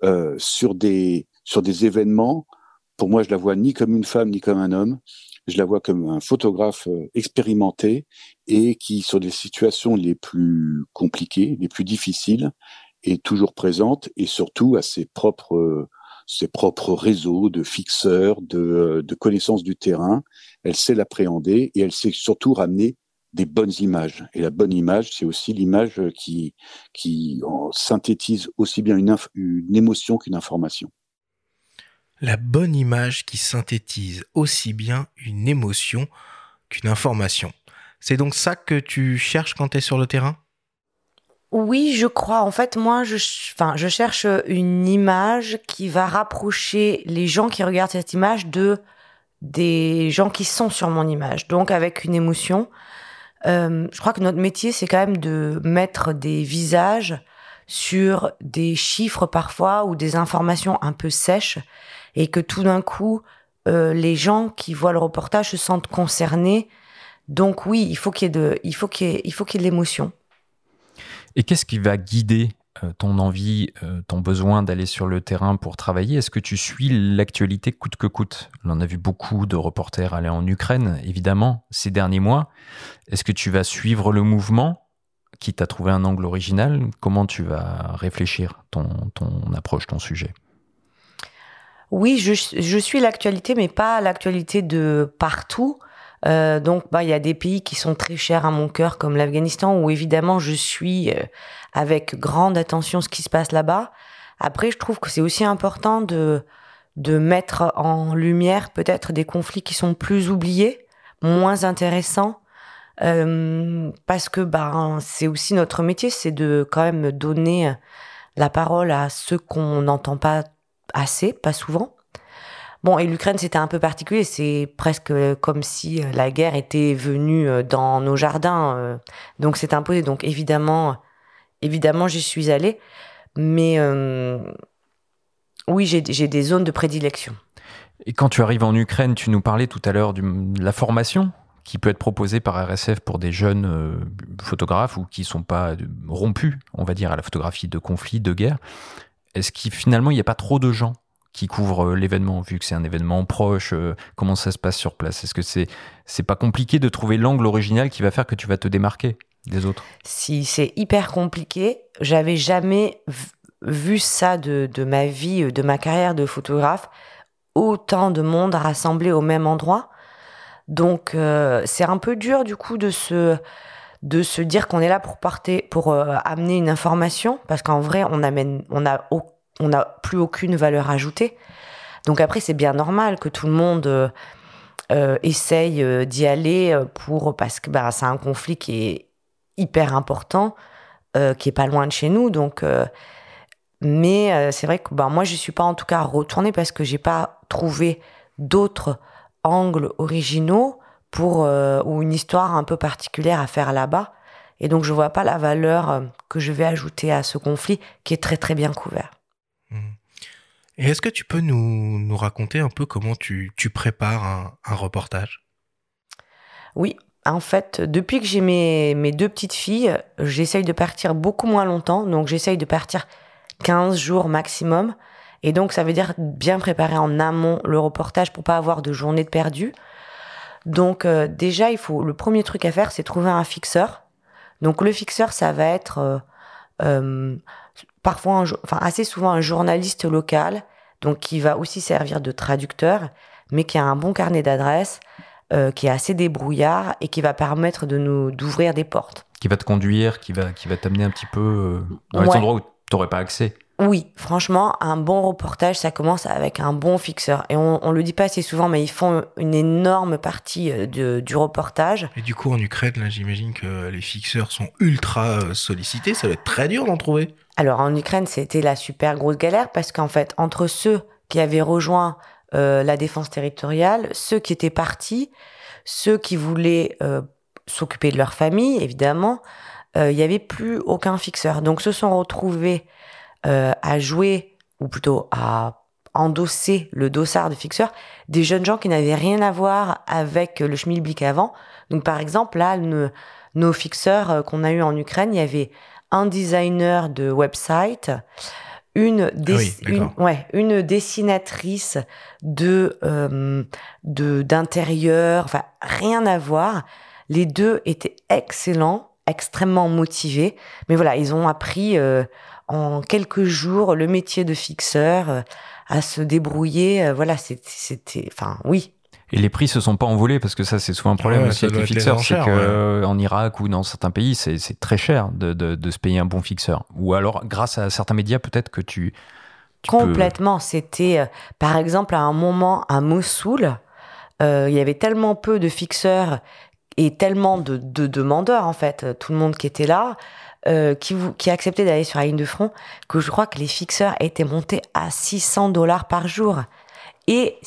euh, sur des sur des événements. Pour moi, je la vois ni comme une femme ni comme un homme. Je la vois comme un photographe euh, expérimenté et qui, sur des situations les plus compliquées, les plus difficiles, est toujours présente et surtout à ses propres ses propres réseaux de fixeurs, de, de connaissances du terrain. Elle sait l'appréhender et elle sait surtout ramener des bonnes images. Et la bonne image, c'est aussi l'image qui, qui synthétise aussi bien une, une émotion qu'une information. La bonne image qui synthétise aussi bien une émotion qu'une information. C'est donc ça que tu cherches quand tu es sur le terrain? Oui, je crois. En fait, moi, je, enfin, je cherche une image qui va rapprocher les gens qui regardent cette image de des gens qui sont sur mon image. Donc avec une émotion. Euh, je crois que notre métier, c'est quand même de mettre des visages sur des chiffres parfois ou des informations un peu sèches et que tout d'un coup, euh, les gens qui voient le reportage se sentent concernés. Donc oui, il faut qu'il y ait de, il faut qu'il y ait, de l'émotion. Et qu'est-ce qui va guider ton envie, euh, ton besoin d'aller sur le terrain pour travailler Est-ce que tu suis l'actualité coûte que coûte? On a vu beaucoup de reporters aller en Ukraine, évidemment, ces derniers mois. Est-ce que tu vas suivre le mouvement qui t'a trouvé un angle original? Comment tu vas réfléchir ton, approche, ton sujet? Oui, je, suis l'actualité, mais pas l'actualité de partout. Euh, donc, bah, il y a des pays qui sont très chers à mon cœur, comme l'Afghanistan, où évidemment je suis euh, avec grande attention ce qui se passe là-bas. Après, je trouve que c'est aussi important de de mettre en lumière peut-être des conflits qui sont plus oubliés, moins intéressants, euh, parce que bah, c'est aussi notre métier, c'est de quand même donner la parole à ceux qu'on n'entend pas assez, pas souvent. Bon, et l'Ukraine, c'était un peu particulier. C'est presque comme si la guerre était venue dans nos jardins. Donc, c'est imposé. Donc, évidemment, évidemment, j'y suis allée, mais euh, oui, j'ai des zones de prédilection. Et quand tu arrives en Ukraine, tu nous parlais tout à l'heure de la formation qui peut être proposée par RSF pour des jeunes euh, photographes ou qui sont pas euh, rompus, on va dire, à la photographie de conflit, de guerre. Est-ce qu'il finalement il n'y a pas trop de gens qui couvrent euh, l'événement vu que c'est un événement proche Comment ça se passe sur place? Est-ce que c'est c'est pas compliqué de trouver l'angle original qui va faire que tu vas te démarquer? Des autres Si c'est hyper compliqué, j'avais jamais vu ça de, de ma vie, euh, de ma carrière de photographe, autant de monde rassemblé au même endroit. Donc euh, c'est un peu dur du coup de se de se dire qu'on est là pour partir pour euh, amener une information parce qu'en vrai on amène on a on n'a plus aucune valeur ajoutée. Donc après c'est bien normal que tout le monde essaye d'y aller pour parce que bah, c'est un conflit qui est hyper important, euh, qui est pas loin de chez nous. Donc, euh, mais euh, c'est vrai que bah, moi, je suis pas en tout cas retournée parce que j'ai pas trouvé d'autres angles originaux pour ou une histoire un peu particulière à faire là-bas. Et donc, je vois pas la valeur que je vais ajouter à ce conflit qui est très très bien couvert. Et est-ce que tu peux nous, nous raconter un peu comment tu, tu prépares un, un reportage? Oui, en fait, depuis que j'ai mes, mes deux petites filles, j'essaye de partir beaucoup moins longtemps. Donc, j'essaye de partir 15 jours maximum. Et donc, ça veut dire bien préparer en amont le reportage pour pas avoir de journée de perdu. Donc, euh, déjà, il faut, le premier truc à faire, c'est trouver un fixeur. Donc, le fixeur, ça va être euh, euh, parfois, enfin, assez souvent un journaliste local, donc qui va aussi servir de traducteur, mais qui a un bon carnet d'adresses, euh, qui est assez débrouillard et qui va permettre de nous d'ouvrir des portes. Qui va te conduire, qui va, qui va t'amener un petit peu euh, dans les Ouais. endroits où tu n'aurais pas accès Oui, franchement, un bon reportage, ça commence avec un bon fixeur. Et on, on le dit pas assez souvent, mais ils font une énorme partie euh, de- du reportage. Et du coup, en Ukraine, là, j'imagine que les fixeurs sont ultra sollicités. Ça doit être très dur d'en trouver. Alors en Ukraine, c'était la super grosse galère parce qu'en fait, entre ceux qui avaient rejoint euh, la défense territoriale, ceux qui étaient partis, ceux qui voulaient euh, s'occuper de leur famille, évidemment, euh, il n'y avait plus aucun fixeur. Donc se sont retrouvés euh, à jouer, ou plutôt à endosser le dossard de fixeur, des jeunes gens qui n'avaient rien à voir avec le schmilblick avant. Donc par exemple, là, nos fixeurs qu'on a eu en Ukraine, il y avait un designer de website, une, des- Ah oui, une, ouais, une dessinatrice de euh, de d'intérieur, enfin rien à voir. Les deux étaient excellents, extrêmement motivés, mais voilà, ils ont appris euh, en quelques jours le métier de fixeur, euh, à se débrouiller. euh, voilà, c'était, enfin oui, Et les prix se sont pas envolés parce que ça c'est souvent un problème Ouais, aussi avec les fixeurs, c'est que ouais. euh, en Irak ou dans certains pays c'est très cher de, de, de se payer un bon fixeur. Ou alors grâce à certains médias peut-être que tu, tu peux- Complètement. C'était, euh, par exemple, à un moment à Mossoul, euh, il y avait tellement peu de fixeurs et tellement de, de demandeurs, en fait, tout le monde qui était là, euh, qui, qui acceptait d'aller sur la ligne de front, que je crois que les fixeurs étaient montés à 600 dollars par jour. Et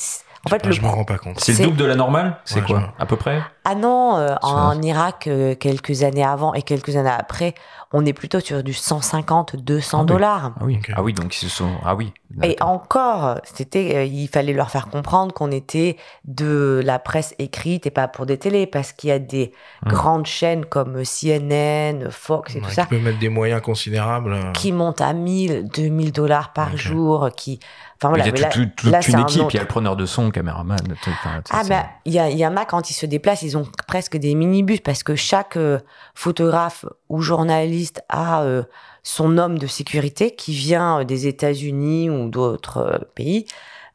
en fait, Ah, le je me rends pas compte. C'est le double de la normale C'est Ouais, quoi À peu près? Ah non, euh, en Irak, euh, quelques années avant et quelques années après, on est plutôt sur du 150, 200 Ah oui. dollars. Ah oui. Ok. Ah oui, donc ils se sont. Ah oui. Et encore, c'était, euh, il fallait leur faire comprendre qu'on était de la presse écrite et pas pour des télés, parce qu'il y a des Hmm. grandes chaînes comme CNN, Fox et Ouais, tout qui ça, peut mettre des moyens considérables. euh. qui montent à 1000, 2000 dollars par jour, qui, enfin voilà. il y a tout- là- tout- toute là, une un équipe, il y a le preneur de son, caméraman. tout- sais, Ah ben, il y, a, il y en a quand ils se déplacent, ils ont presque des minibus parce que chaque euh, photographe ou journaliste a euh, son homme de sécurité qui vient euh, des États-Unis ou d'autres euh, pays,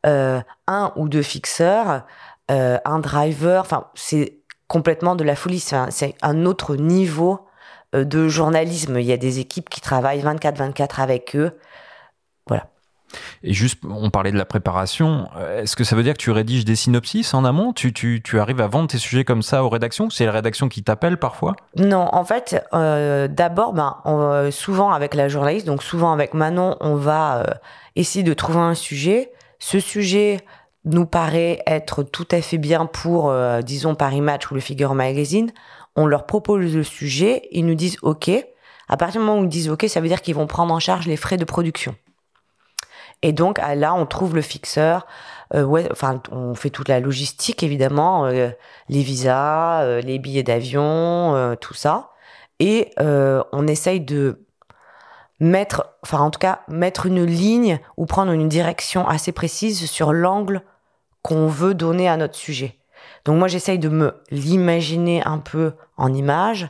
euh, un ou deux fixeurs, un driver. Enfin, c'est complètement de la folie. C'est un, autre niveau de journalisme. Il y a des équipes qui travaillent 24-24 avec eux. Et juste, on parlait de la préparation. euh, Est-ce que ça veut dire que tu rédiges des synopsis en amont? Tu, arrives à vendre tes sujets comme ça aux rédactions? C'est la rédaction qui t'appelle parfois? Non, en fait, euh, d'abord, ben, euh, souvent avec la journaliste, donc souvent avec Manon, on va essayer de trouver un sujet. Ce sujet nous paraît être tout à fait bien pour, disons, Paris Match ou le Figure Magazine. On leur propose le sujet, ils nous disent OK. À partir du moment où ils disent OK, ça veut dire qu'ils vont prendre en charge les frais de production. Et donc ah, là, on trouve le fixeur. Euh, enfin, on fait toute la logistique évidemment, euh, les visas, euh, les billets d'avion, tout ça, et on essaye de mettre, enfin en tout cas mettre une ligne ou prendre une direction assez précise sur l'angle qu'on veut donner à notre sujet. Donc moi j'essaye de me l'imaginer un peu en image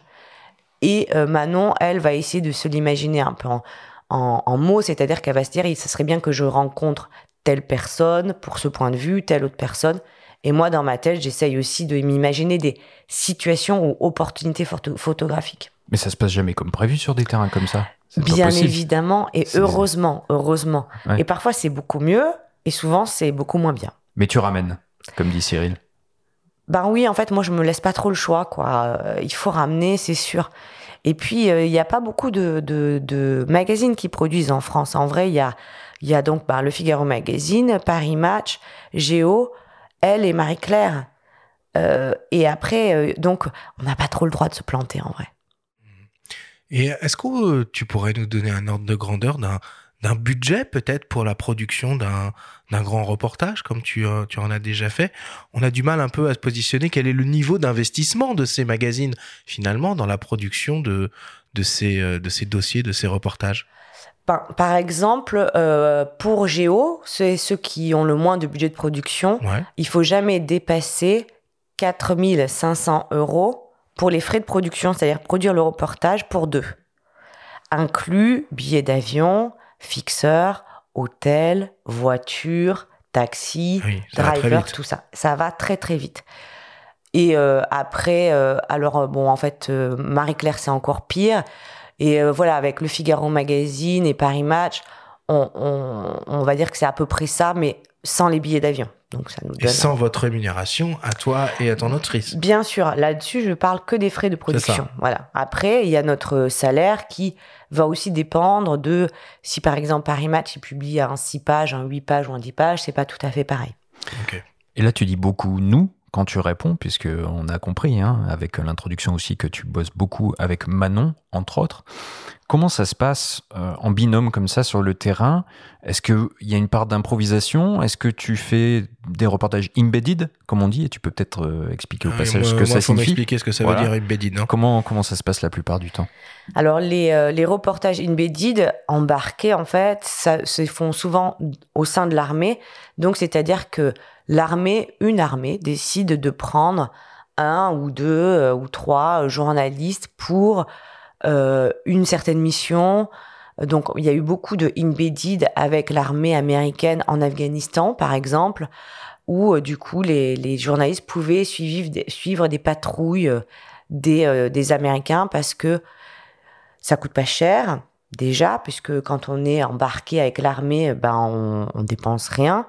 et Manon elle va essayer de se l'imaginer un peu en, en, en mots, c'est-à-dire qu'elle va se dire ce serait bien que je rencontre telle personne pour ce point de vue, telle autre personne. Et moi dans ma tête j'essaye aussi de m'imaginer des situations ou opportunités photo- photographiques. Mais ça se passe jamais comme prévu sur des terrains comme ça. Bien évidemment et heureusement, heureusement. Ouais. Et parfois c'est beaucoup mieux et souvent c'est beaucoup moins bien. Mais tu ramènes, comme dit Cyril. Ben oui, en fait, moi, je me laisse pas trop le choix, quoi. Euh, il faut ramener, c'est sûr. Et puis, euh, il n'y a pas beaucoup de, magazines qui produisent en France. En vrai, il y a, donc ben, le Figaro Magazine, Paris Match, Géo, Elle et Marie-Claire. Euh, et après, euh, donc, on n'a pas trop le droit de se planter, en vrai. Et est-ce que tu pourrais nous donner un ordre de grandeur d'un d'un budget peut-être pour la production d'un d'un grand reportage comme tu euh, tu en as déjà fait On a du mal un peu à se positionner. Quel est le niveau d'investissement de ces magazines finalement dans la production de de ces euh, de ces dossiers, de ces reportages? Par, par exemple, euh, pour Géo, c'est ceux qui ont le moins de budget de production, Ouais. il faut jamais dépasser 4500 euros pour les frais de production, c'est-à-dire produire le reportage pour deux. Inclus billets d'avion, fixeur, hôtel, voiture, taxi, Oui, driver, tout ça. Ça va très très vite. Et euh, après, euh, alors euh, bon, en fait, euh, Marie-Claire, c'est encore pire. Et voilà, avec le Figaro Magazine et Paris Match, on, on, on va dire que c'est à peu près ça, mais sans les billets d'avion. Donc ça nous Et donne. sans votre rémunération à toi et à ton autrice. Bien sûr, là-dessus, je parle que des frais de production. Voilà. Après, il y a notre salaire qui va aussi dépendre de si par exemple Paris Match il publie un 6 pages, un 8 pages ou un 10 pages, c'est pas tout à fait pareil. Et là, tu dis beaucoup nous quand tu réponds, puisque on a compris, hein, avec l'introduction aussi, que tu bosses beaucoup avec Manon, entre autres. Comment ça se passe euh, en binôme comme ça sur le terrain? Est-ce qu'il y a une part d'improvisation? Est-ce que tu fais des reportages embedded, comme on dit? Et tu peux peut-être euh, expliquer au Ouais, passage moi- ce que moi, ça faut signifie. m'expliquer ce que ça veut dire embedded, non comment, comment ça se passe la plupart du temps? Alors les, euh, les reportages embedded embarqués en fait, ça se font souvent au sein de l'armée. Donc c'est-à-dire que l'armée, une armée, décide de prendre un ou deux euh, ou trois journalistes pour euh, une certaine mission. Donc il y a eu beaucoup de embedded avec l'armée américaine en Afghanistan par exemple, où euh, du coup les, les journalistes pouvaient suivre des, suivre des patrouilles euh, des, euh, des Américains parce que ça coûte pas cher déjà, puisque quand on est embarqué avec l'armée, ben on, on dépense rien.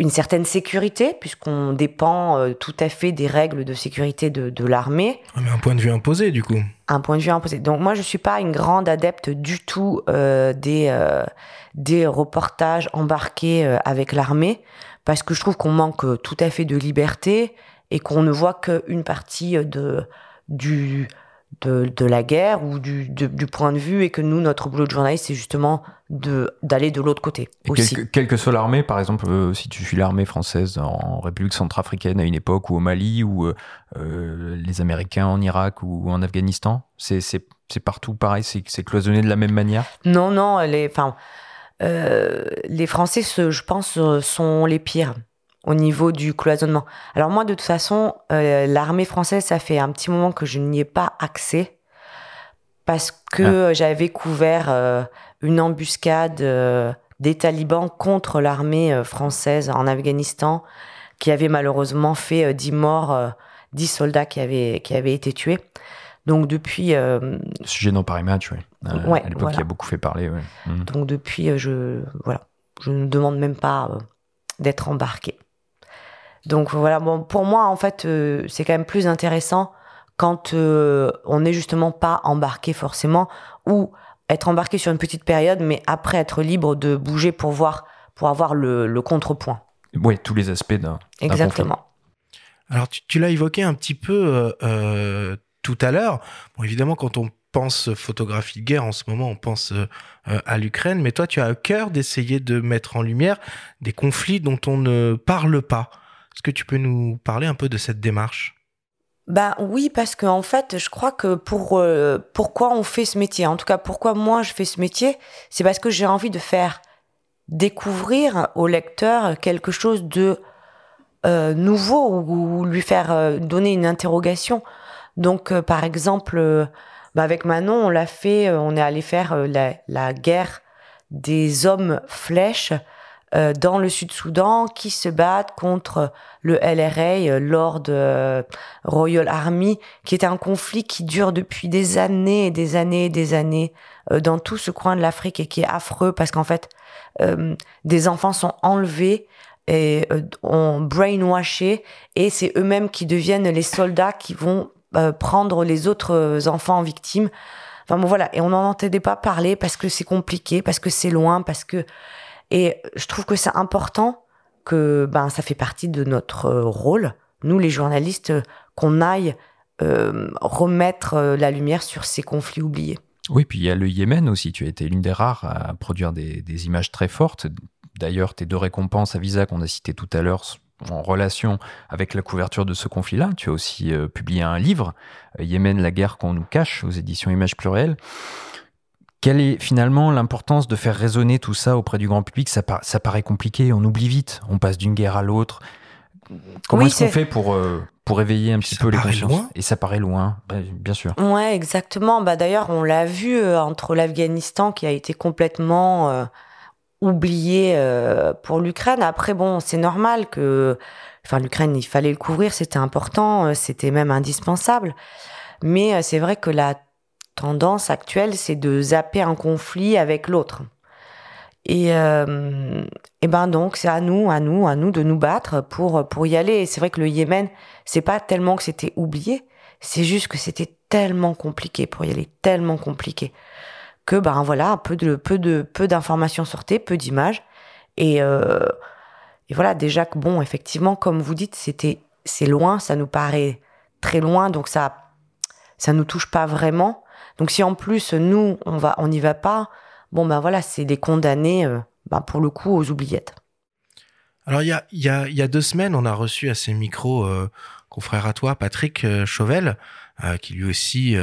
Une certaine sécurité, puisqu'on dépend euh, tout à fait des règles de sécurité de, de l'armée. Ouais, mais un point de vue imposé du coup. Un point de vue imposé. Donc moi, je suis pas une grande adepte du tout euh, des euh, des reportages embarqués euh, avec l'armée, parce que je trouve qu'on manque euh, tout à fait de liberté et qu'on ne voit qu'une partie de du de, de la guerre ou du, de- du point de vue et que nous, notre boulot de journaliste, c'est justement d'aller de l'autre côté aussi. quelle, que- soit l'armée, par exemple, euh, si tu suis l'armée française en République centrafricaine à une époque, ou au Mali, ou euh, euh, les Américains en Irak ou en Afghanistan, c'est partout pareil, c'est cloisonné de la même manière? Non, non, les, enfin, euh, les Français, je pense, sont les pires au niveau du cloisonnement. Alors moi, de toute façon, euh, l'armée française, ça fait un petit moment que je n'y ai pas accès parce que euh, j'avais couvert euh, une embuscade euh, des talibans contre l'armée française en Afghanistan qui avait malheureusement fait euh, 10 morts, euh, 10 soldats qui avaient, qui avaient été tués. Donc depuis, Sujet dans Paris Match, oui. Ouais, à l'époque, voilà. il a beaucoup fait parler. ouais. Mm. Donc depuis, je voilà, je ne demande même pas d'être embarqué. Donc voilà, bon, pour moi en fait, euh, c'est quand même plus intéressant quand euh, on n'est justement pas embarqué forcément ou être embarqué sur une petite période, mais après être libre de bouger pour voir, pour avoir le, le contrepoint. Ouais, tous les aspects d'un. Exactement. Alors, tu, tu l'as évoqué un petit peu euh, euh, tout à l'heure. Bon, évidemment, quand on pense photographie de guerre en ce moment, on pense à l'Ukraine, mais toi, tu as à cœur d'essayer de mettre en lumière des conflits dont on ne parle pas. Est-ce que tu peux nous parler un peu de cette démarche? Ben oui, parce que en fait, je crois que pour pourquoi on fait ce métier, en tout cas pourquoi moi je fais ce métier, c'est parce que j'ai envie de faire découvrir au lecteur quelque chose de euh, nouveau ou, lui faire euh, donner une interrogation. Donc, euh, par exemple, bah avec Manon, on l'a fait, on est allé faire la, guerre des hommes flèches dans le Sud-Soudan qui se battent contre le LRA, Lord Royal Army, qui est un conflit qui dure depuis des années et des années et des années dans tout ce coin de l'Afrique et qui est affreux parce qu'en fait, des enfants sont enlevés et euh, ont brainwashé et c'est eux-mêmes qui deviennent les soldats qui vont euh, prendre les autres euh, enfants victimes. Enfin bon voilà, et on n'en entendait pas parler parce que c'est compliqué, parce que c'est loin, parce que et je trouve que c'est important que ben ça fait partie de notre rôle, nous les journalistes, qu'on aille euh, remettre la lumière sur ces conflits oubliés. Oui, puis il y a le Yémen aussi. Tu as été l'une des rares à produire des, images très fortes, D'ailleurs, tes deux récompenses à Visa qu'on a citées tout à l'heure en relation avec la couverture de ce conflit-là. Tu as aussi euh, publié un livre, euh, Yémen, la guerre qu'on nous cache, aux éditions Images Plurielles. Quelle est finalement l'importance de faire résonner tout ça auprès du grand public? Ça, ça, paraît compliqué, on oublie vite, on passe d'une guerre à l'autre. Comment est-ce qu'on fait pour, euh, pour éveiller un petit peu les consciences? Et ça paraît loin, bah, bien sûr. Ouais, exactement. Bah, D'ailleurs, on l'a vu entre l'Afghanistan qui a été complètement oublié euh, pour l'Ukraine. Après, bon, c'est normal que, enfin, l'Ukraine, il fallait le couvrir, c'était important, euh, c'était même indispensable. Mais euh, c'est vrai que la tendance actuelle, c'est de zapper un conflit avec l'autre. Et, et ben donc, c'est à nous, à nous, à nous de nous battre pour pour y aller. C'est vrai que le Yémen, c'est pas tellement que c'était oublié, c'est juste que c'était tellement compliqué pour y aller, tellement compliqué que ben voilà, peu de peu de peu d'informations sortaient, peu d'images et euh, et voilà déjà que bon effectivement comme vous dites c'était c'est loin, ça nous paraît très loin donc ça ça nous touche pas vraiment. Donc si en plus nous on va on n'y va pas, bon ben voilà, c'est des condamnés euh, ben, pour le coup aux oubliettes. Alors il y a, y, a, deux semaines, on a reçu à ces micros euh, confrère à toi, Patrick euh, Chauvel, euh, qui lui aussi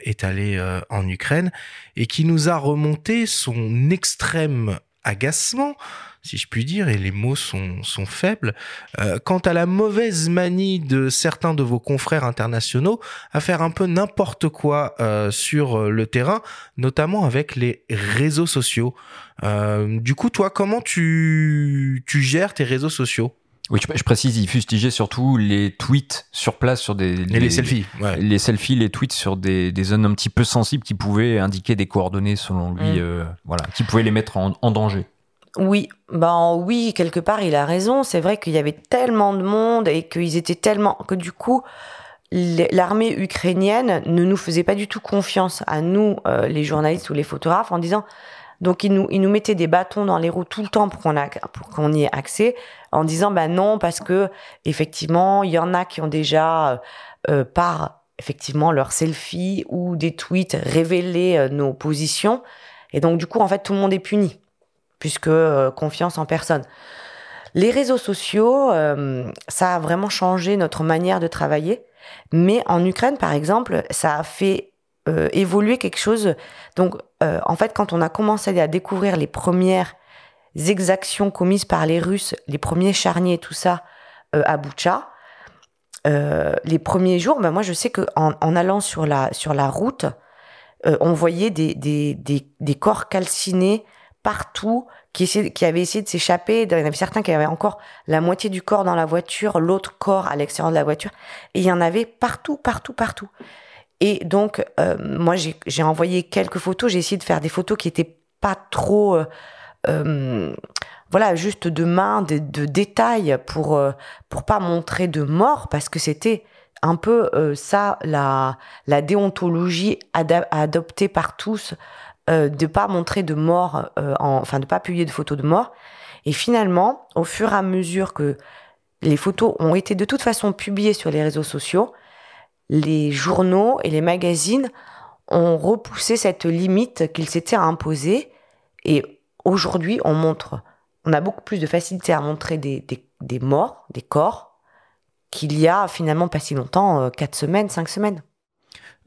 est allé en Ukraine et qui nous a remonté son extrême agacement, si je puis dire, et les mots sont, sont faibles, quant à la mauvaise manie de certains de vos confrères internationaux à faire un peu n'importe quoi sur le terrain, notamment avec les réseaux sociaux. du coup, toi, comment tu, tu gères tes réseaux sociaux? Oui, je, précise, il fustigeait surtout les tweets sur place sur des... les selfies. Ouais. Les selfies, les tweets sur des, des, zones un petit peu sensibles qui pouvaient indiquer des coordonnées selon lui, mm. euh, voilà, qui pouvaient les mettre en, en danger. Oui, ben oui, quelque part il a raison. C'est vrai qu'il y avait tellement de monde et qu'ils étaient tellement que du coup l'armée ukrainienne ne nous faisait pas du tout confiance à nous, euh, les journalistes ou les photographes, en disant donc ils nous, ils nous mettaient des bâtons dans les roues tout le temps pour qu'on pour qu'on y ait accès, en disant bah non parce que effectivement il y en a qui ont déjà euh, euh, par effectivement leurs selfies ou des tweets révélé euh, nos positions et donc du coup en fait tout le monde est puni puisque confiance en personne. Les réseaux sociaux, ça a vraiment changé notre manière de travailler. Mais en Ukraine, par exemple, ça a fait euh, évoluer quelque chose. Donc, euh, en fait, quand on a commencé à découvrir les premières exactions commises par les Russes, les premiers charniers, tout ça, euh, à Boucha, les premiers jours, ben moi, je sais que en, allant sur la sur la route, on voyait des, des, des, corps calcinés partout qui, essayaient, qui avaient essayé de s'échapper. Il y en avait certains qui avaient encore la moitié du corps dans la voiture, l'autre corps à l'extérieur de la voiture. Et il y en avait partout, partout, partout. Et donc, euh, moi, j'ai envoyé quelques photos. J'ai essayé de faire des photos qui étaient pas trop, euh, euh, voilà, juste de main, de, détails pour pour pas montrer de mort, parce que c'était un peu ça la déontologie adoptée par tous, de pas montrer de mort, en, enfin de pas publier de photos de mort. Et finalement, au fur et à mesure que les photos ont été de toute façon publiées sur les réseaux sociaux, les journaux et les magazines ont repoussé cette limite qu'ils s'étaient imposée. Et aujourd'hui, on montre, on a beaucoup plus de facilité à montrer des, des, des morts, des corps, qu'il y a finalement pas si longtemps, 4 semaines, 5 semaines.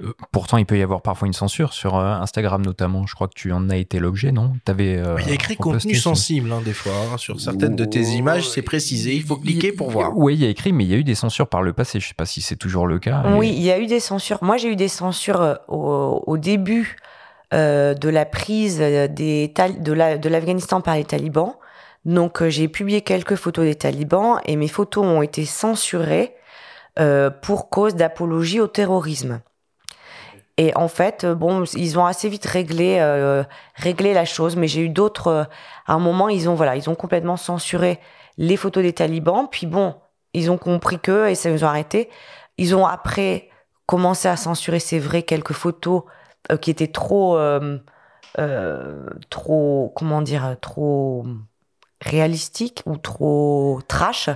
Euh, pourtant, il peut y avoir parfois une censure sur euh, Instagram notamment. Je crois que tu en as été l'objet, non? Avais, euh, Il y a écrit contenu sensible hein, des fois hein, sur certaines de tes images. C'est précisé. Il faut cliquer pour voir. Oui, il y a écrit, mais il y a eu des censures par le passé. Je sais pas si c'est toujours le cas. Oui, il y a eu des censures. Moi, j'ai eu des censures au, début de la prise des de l'Afghanistan par les talibans. Donc, j'ai publié quelques photos des talibans et mes photos ont été censurées pour cause d'apologie au terrorisme. Et en fait, euh, bon, ils ont assez vite réglé, euh, réglé la chose, mais j'ai eu d'autres. Euh, à un moment, ils ont voilà, ils ont complètement censuré les photos des talibans. Puis bon, ils ont compris que et ça nous ont arrêté. Ils ont après commencé à censurer, c'est vrai, quelques photos qui étaient trop, trop, comment dire, trop réalistiques ou trop trash.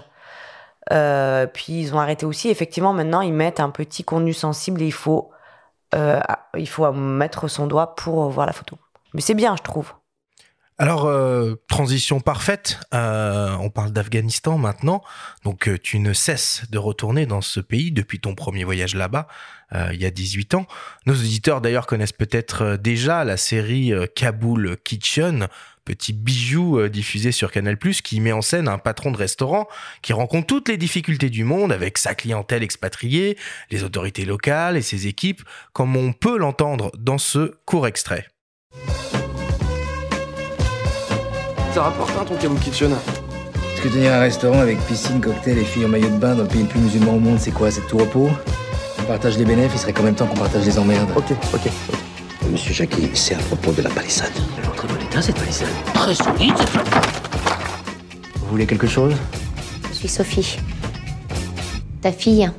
puis ils ont arrêté aussi. Effectivement, maintenant, ils mettent un petit contenu sensible et il faut il faut mettre son doigt pour voir la photo. Mais c'est bien, je trouve. Alors, euh, transition parfaite, euh, on parle d'Afghanistan maintenant, donc tu ne cesses de retourner dans ce pays depuis ton premier voyage là-bas, il y a 18 ans. Nos auditeurs d'ailleurs connaissent peut-être déjà la série Kaboul Kitchen, petit bijou euh, diffusé sur Canal+, qui met en scène un patron de restaurant qui rencontre toutes les difficultés du monde avec sa clientèle expatriée, les autorités locales et ses équipes, comme on peut l'entendre dans ce court extrait. Ça rapporte un ton Kaboul Kitchen Est-ce que tenir un restaurant avec piscine, cocktail et filles en maillot de bain dans le pays le plus musulman au monde, c'est quoi? C'est tout repos? On partage les bénéfices, il serait quand même temps qu'on partage les emmerdes. Ok, ok, ok. Monsieur Jackie, c'est à propos de la palissade. Elle est en très bon état, cette palissade. Très solide, cette Vous voulez quelque chose? Je suis Sophie. Ta fille.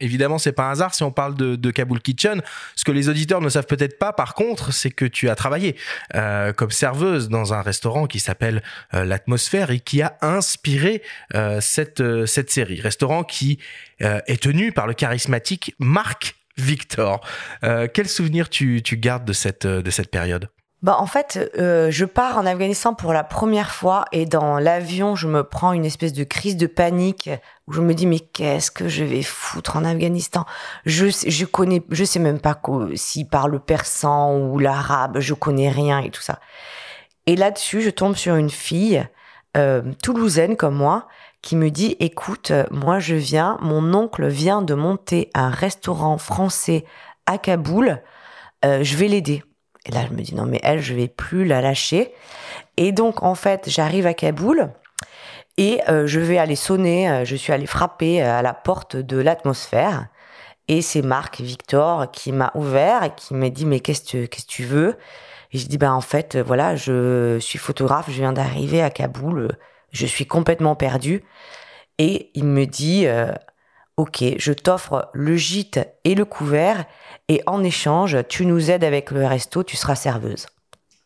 Évidemment, c'est pas un hasard si on parle de, de, Kaboul Kitchen. Ce que les auditeurs ne savent peut-être pas, par contre, c'est que tu as travaillé euh, comme serveuse dans un restaurant qui s'appelle euh, l'Atmosphère et qui a inspiré euh, cette euh, cette série. Restaurant qui euh, est tenu par le charismatique Marc Victor. Euh, quel souvenir tu, gardes de cette, euh, période? Bah en fait, euh, je pars en Afghanistan pour la première fois et dans l'avion, je me prends une espèce de crise de panique où je me dis mais qu'est-ce que je vais foutre en Afghanistan? Je je connais, je sais même pas s'ils parlent persan ou l'arabe, je connais rien et tout ça. Et là-dessus, je tombe sur une fille toulousaine comme moi qui me dit écoute, moi je viens, mon oncle vient de monter un restaurant français à Kaboul, euh, je vais l'aider. Et là je me dis non mais elle je vais plus la lâcher. Et donc en fait j'arrive à Kaboul et euh, je vais aller sonner, euh, je suis allée frapper à la porte de l'atmosphère. Et c'est Marc Victor qui m'a ouvert et qui m'a dit mais qu'est-ce que tu veux? Et je dis ben en fait voilà je suis photographe, je viens d'arriver à Kaboul je suis complètement perdue. Et il me dit, euh, ok, je t'offre le gîte et le couvert, et en échange, tu nous aides avec le resto, tu seras serveuse.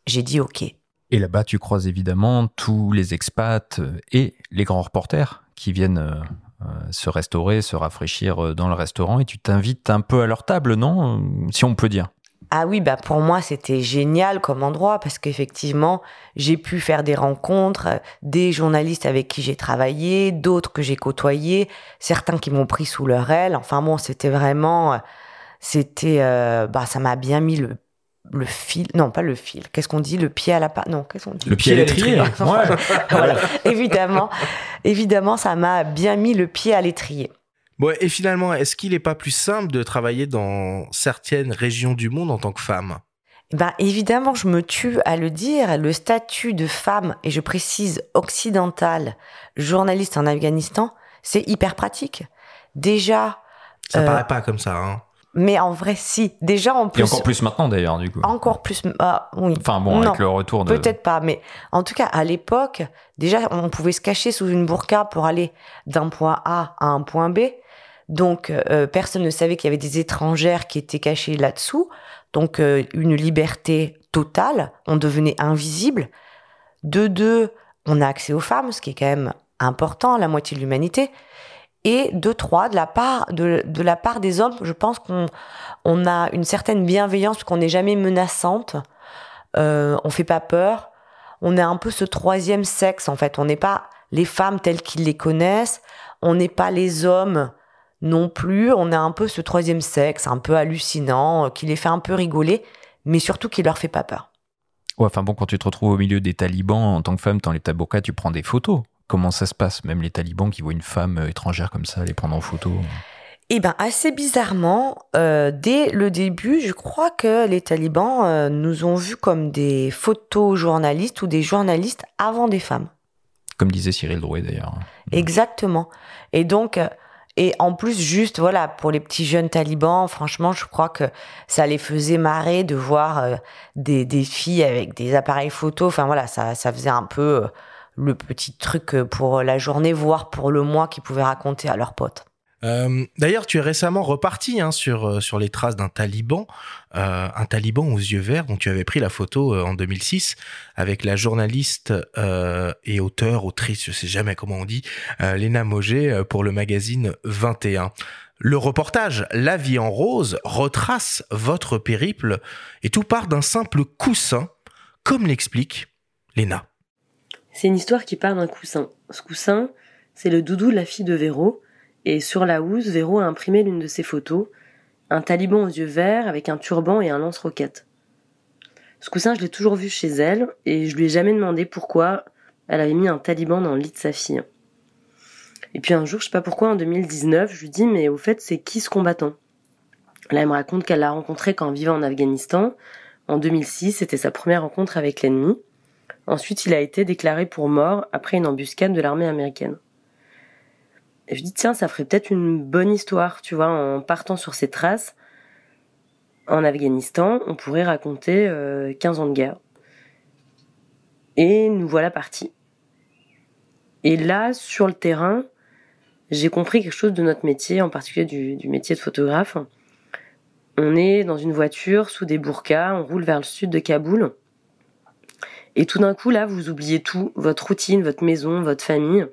J'ai dit ok. Et là-bas, tu croises évidemment tous les expats euh, et les grands reporters qui viennent euh, se restaurer, se rafraîchir dans le restaurant, et tu t'invites un peu à leur table, non? Si on peut dire. Ah oui, bah pour moi c'était génial comme endroit parce qu'effectivement j'ai pu faire des rencontres, des journalistes avec qui j'ai travaillé, d'autres que j'ai côtoyés, certains qui m'ont pris sous leur aile. Enfin bon, c'était vraiment, c'était, euh, bah ça m'a bien mis le le fil, non pas le fil. Qu'est-ce qu'on dit? Le pied à la pâte Non, qu'est-ce qu'on dit? Le pied à l'étrier. ouais. voilà. Évidemment, évidemment, ça m'a bien mis le pied à l'étrier. Bon, et finalement, est-ce qu'il n'est pas plus simple de travailler dans certaines régions du monde en tant que femme? Ben évidemment, je me tue à le dire, le statut de femme, et je précise occidentale, journaliste en Afghanistan, c'est hyper pratique. Déjà. Ça euh, paraît pas comme ça, hein. Mais en vrai, si. Déjà, en plus. Et encore plus maintenant, d'ailleurs, du coup. Encore plus. Ah, oui. Enfin, bon, avec le retour de. Peut-être pas, mais en tout cas, à l'époque, déjà, on pouvait se cacher sous une burqa pour aller d'un point A à un point B. Donc, euh, personne ne savait qu'il y avait des étrangères qui étaient cachées là-dessous. Donc, euh, une liberté totale. On devenait invisible. De deux, on a accès aux femmes, ce qui est quand même important, la moitié de l'humanité. Et deux, trois, de la part, de, de la part des hommes, je pense qu'on on a une certaine bienveillance, qu'on n'est jamais menaçante, euh, on fait pas peur. On est un peu ce troisième sexe, en fait. On n'est pas les femmes telles qu'ils les connaissent, on n'est pas les hommes non plus, on est un peu ce troisième sexe, un peu hallucinant, euh, qui les fait un peu rigoler, mais surtout qui leur fait pas peur. Ouais, enfin bon, quand tu te retrouves au milieu des talibans, en tant que femme, dans les tabourkas, tu prends des photos. Comment ça se passe Même les talibans qui voient une femme euh, étrangère comme ça, les prendre en photo? Eh ben, assez bizarrement, euh, dès le début, je crois que les talibans euh, nous ont vus comme des photojournalistes ou des journalistes avant des femmes. Comme disait Cyril Drouet d'ailleurs. Exactement. Et donc, et en plus, juste, voilà, pour les petits jeunes talibans, franchement, je crois que ça les faisait marrer de voir euh, des, des filles avec des appareils photo. Enfin, voilà, ça, ça faisait un peu euh, le petit truc euh, pour la journée, voire pour le mois qu'ils pouvaient raconter à leurs potes. Euh, D'ailleurs, tu es récemment reparti hein, sur euh, sur les traces d'un taliban, euh, un taliban aux yeux verts dont tu avais pris la photo en 2006 avec la journaliste et auteure, autrice, je sais jamais comment on dit, Léna Moget pour le magazine 21. Le reportage La vie en rose retrace votre périple et tout part d'un simple coussin, comme l'explique Léna. C'est une histoire qui part d'un coussin. Ce coussin, c'est le doudou de la fille de Véro, et sur la housse, Véro a imprimé l'une de ses photos, un taliban aux yeux verts avec un turban et un lance-roquette. Ce coussin, je l'ai toujours vu chez elle, et je lui ai jamais demandé pourquoi elle avait mis un taliban dans le lit de sa fille. Et puis un jour, je sais pas pourquoi, en 2019, je lui dis, mais au fait, c'est qui ce combattant? Là, elle me raconte qu'elle l'a rencontré quand elle vivait en Afghanistan. En 2006, c'était sa première rencontre avec l'ennemi. Ensuite, il a été déclaré pour mort après une embuscade de l'armée américaine. Je dis, tiens, ça ferait peut-être une bonne histoire, tu vois, en partant sur ces traces. En Afghanistan, on pourrait raconter euh, 15 ans de guerre. Et nous voilà partis. Et là, sur le terrain, j'ai compris quelque chose de notre métier, en particulier du, du métier de photographe. On est dans une voiture sous des burkas, on roule vers le sud de Kaboul. Et tout d'un coup, là, vous oubliez tout, votre routine, votre maison, votre famille.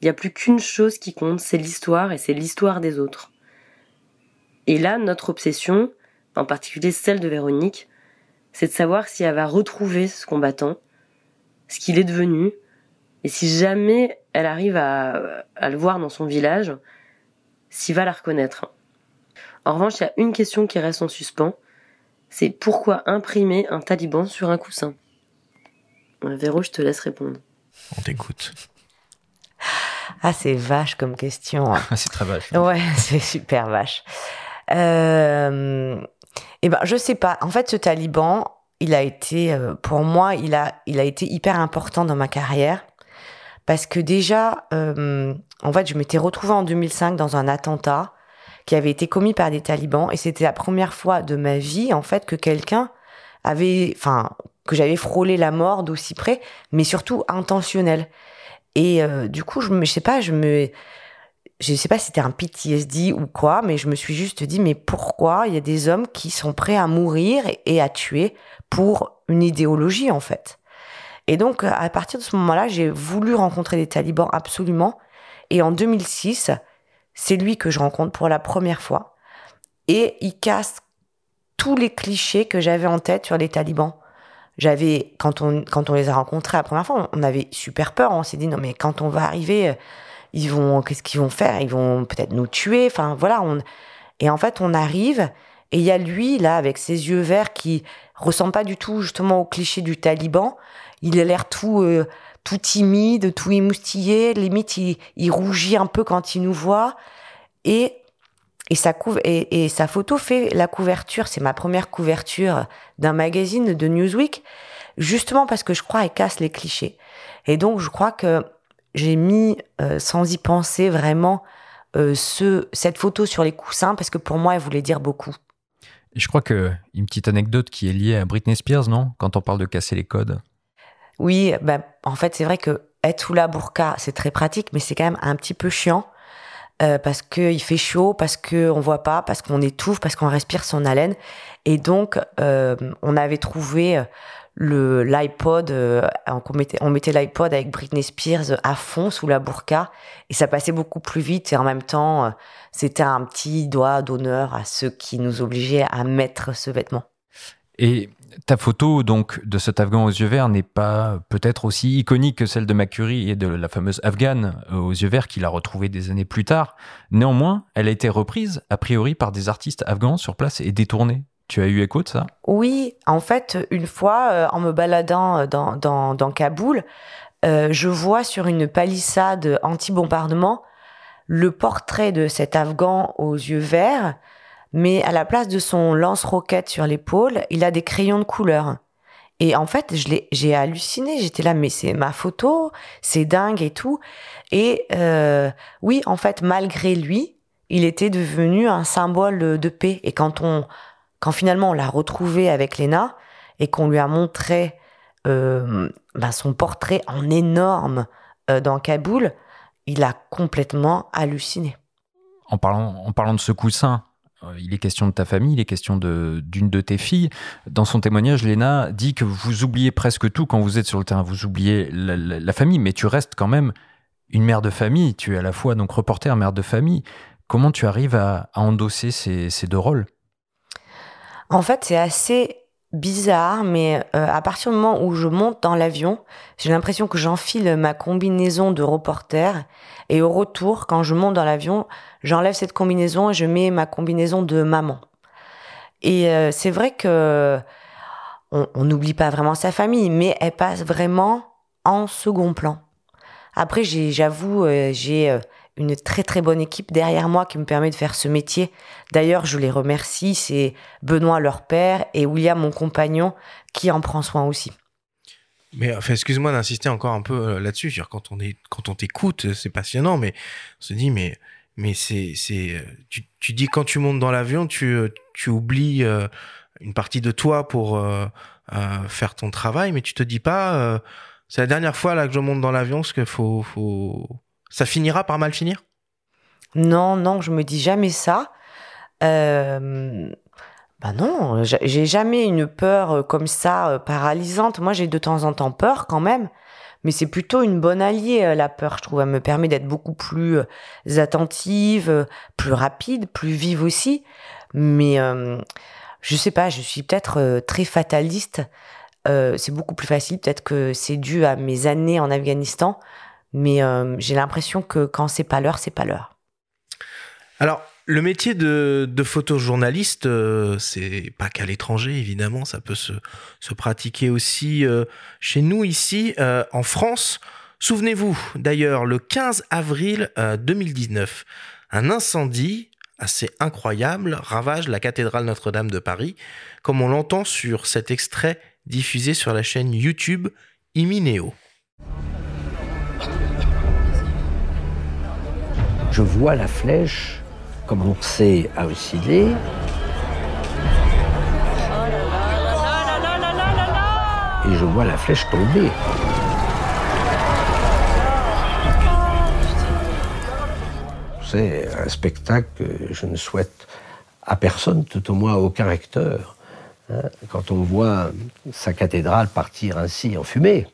Il n'y a plus qu'une chose qui compte, c'est l'histoire et c'est l'histoire des autres. Et là, notre obsession, en particulier celle de Véronique, c'est de savoir si elle va retrouver ce combattant, ce qu'il est devenu, et si jamais elle arrive à, le voir dans son village, s'il va la reconnaître. En revanche, il y a une question qui reste en suspens, c'est pourquoi imprimer un taliban sur un coussin? Euh, Véro, je te laisse répondre. On t'écoute. Ah, c'est vache comme question. hein. c'est très vache. Ouais, c'est super vache. Euh, eh ben, je sais pas. En fait, ce taliban, il a été, euh, pour moi, il a, il a été hyper important dans ma carrière. Parce que déjà, euh, en fait, je m'étais retrouvée en 2005 dans un attentat qui avait été commis par des talibans. Et c'était la première fois de ma vie, en fait, que quelqu'un avait, enfin, que j'avais frôlé la mort d'aussi près, mais surtout intentionnel. Et euh, du coup, je, me, je sais pas, je me, je sais pas si c'était un PTSD ou quoi, mais je me suis juste dit, mais pourquoi il y a des hommes qui sont prêts à mourir et, à tuer pour une idéologie en fait? Et donc, à partir de ce moment-là, j'ai voulu rencontrer des talibans absolument. Et en 2006, c'est lui que je rencontre pour la première fois. Et il casse tous les clichés que j'avais en tête sur les talibans j'avais quand on quand on les a rencontrés la première fois, on avait super peur. On s'est dit non mais quand on va arriver, ils vont qu'est-ce qu'ils vont faire? Ils vont peut-être nous tuer. Enfin voilà. On et en fait on arrive et il y a lui là avec ses yeux verts qui ressemble pas du tout justement au cliché du taliban. Il a l'air tout euh, tout timide, tout émoustillé. Limite il, il rougit un peu quand il nous voit et et sa, couv- et, et sa photo fait la couverture, c'est ma première couverture d'un magazine de Newsweek, justement parce que je crois elle casse les clichés. Et donc je crois que j'ai mis, euh, sans y penser vraiment, euh, ce, cette photo sur les coussins, parce que pour moi elle voulait dire beaucoup. Et je crois que une petite anecdote qui est liée à Britney Spears, non? Quand on parle de casser les codes. Oui, bah, en fait c'est vrai que être sous la burqa, c'est très pratique, mais c'est quand même un petit peu chiant. Euh, parce qu'il fait chaud, parce qu'on voit pas, parce qu'on étouffe, parce qu'on respire son haleine. Et donc, euh, on avait trouvé le l'iPod, euh, on mettait, l'iPod avec Britney Spears à fond sous la burqa, et ça passait beaucoup plus vite. Et en même temps, euh, c'était un petit doigt d'honneur à ceux qui nous obligeaient à mettre ce vêtement. Et ta photo donc de cet Afghan aux yeux verts n'est pas peut-être aussi iconique que celle de McCurry et de la fameuse Afghane aux yeux verts qu'il a retrouvée des années plus tard. Néanmoins, elle a été reprise a priori par des artistes afghans sur place et détournée. Tu as eu écho de ça? Oui, en fait, une fois, euh, en me baladant dans, dans, dans Kaboul, euh, je vois sur une palissade anti-bombardement le portrait de cet Afghan aux yeux verts, mais à la place de son lance-roquette sur l'épaule, il a des crayons de couleur. Et en fait, j'ai halluciné. J'étais là, mais c'est ma photo, c'est dingue et tout. Et euh, oui, en fait, malgré lui, il était devenu un symbole de paix. Et quand on, quand finalement on l'a retrouvé avec Léna et qu'on lui a montré euh, ben son portrait en énorme euh, dans Kaboul, il a complètement halluciné. En parlant, en parlant de ce coussin, il est question de ta famille, il est question d'une de tes filles. Dans son témoignage, Léna dit que vous oubliez presque tout quand vous êtes sur le terrain. Vous oubliez la, famille, mais tu restes quand même une mère de famille. Tu es à la fois donc reporter, mère de famille. Comment tu arrives à, endosser ces deux rôles? En fait, c'est assez bizarre, mais euh, à partir du moment où je monte dans l'avion, j'ai l'impression que j'enfile ma combinaison de reporter et au retour, quand je monte dans l'avion, j'enlève cette combinaison et je mets ma combinaison de maman. Et euh, c'est vrai que on n'oublie pas vraiment sa famille, mais elle passe vraiment en second plan. Après, j'avoue, euh, j'ai une très très bonne équipe derrière moi qui me permet de faire ce métier. D'ailleurs, je les remercie, c'est Benoît leur père et William mon compagnon qui en prend soin aussi. Mais enfin, excuse-moi d'insister encore un peu euh, là-dessus. Quand on est, quand on t'écoute, c'est passionnant, mais on se dit, mais, mais c'est, c'est, euh, tu, tu dis quand tu montes dans l'avion, tu, euh, tu oublies une partie de toi pour faire ton travail, mais tu te dis pas, c'est la dernière fois là que je monte dans l'avion, que faut, faut, ça finira par mal finir? Non, non, je me dis jamais ça. Euh, bah non, j'ai jamais une peur comme ça paralysante. Moi, j'ai de temps en temps peur quand même, mais c'est plutôt une bonne alliée la peur. Je trouve, elle me permet d'être beaucoup plus attentive, plus rapide, plus vive aussi. Mais euh, je sais pas, je suis peut-être très fataliste. Euh, c'est beaucoup plus facile, peut-être que c'est dû à mes années en Afghanistan, mais euh, j'ai l'impression que quand c'est pas l'heure, c'est pas l'heure. Alors, le métier de, photojournaliste, euh, c'est pas qu'à l'étranger, évidemment, ça peut se, pratiquer aussi euh, chez nous ici, en France. Souvenez-vous, d'ailleurs, le 15 avril 2019, un incendie assez incroyable ravage la cathédrale Notre-Dame de Paris, comme on l'entend sur cet extrait diffusé sur la chaîne YouTube Imineo. Je vois la flèche commencer à osciller. Et je vois la flèche tomber. C'est un spectacle que je ne souhaite à personne, tout au moins à aucun hein, quand on voit sa cathédrale partir ainsi en fumée.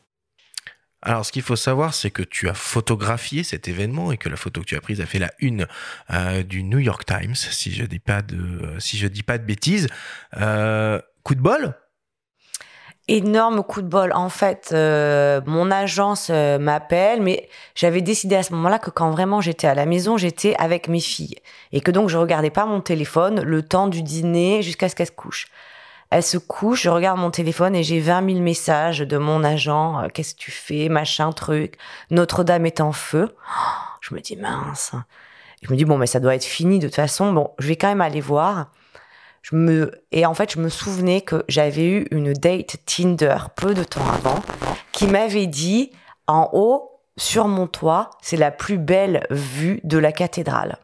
Alors, ce qu'il faut savoir, c'est que tu as photographié cet événement et que la photo que tu as prise a fait la une euh, du New York Times, si je dis pas de, si je dis pas de bêtises. Euh, coup de bol? Énorme coup de bol. En fait, euh, mon agence euh, m'appelle, mais j'avais décidé à ce moment-là que quand vraiment j'étais à la maison, j'étais avec mes filles et que donc je regardais pas mon téléphone le temps du dîner jusqu'à ce qu'elles se couchent. Elle se couche, je regarde mon téléphone et j'ai 20 000 messages de mon agent. Euh, Qu'est-ce que tu fais Machin, truc. Notre-Dame est en feu. Je me dis mince. Je me dis bon, mais ça doit être fini de toute façon. Bon, je vais quand même aller voir. Je me et en fait, je me souvenais que j'avais eu une date Tinder peu de temps avant qui m'avait dit en haut sur mon toit, c'est la plus belle vue de la cathédrale.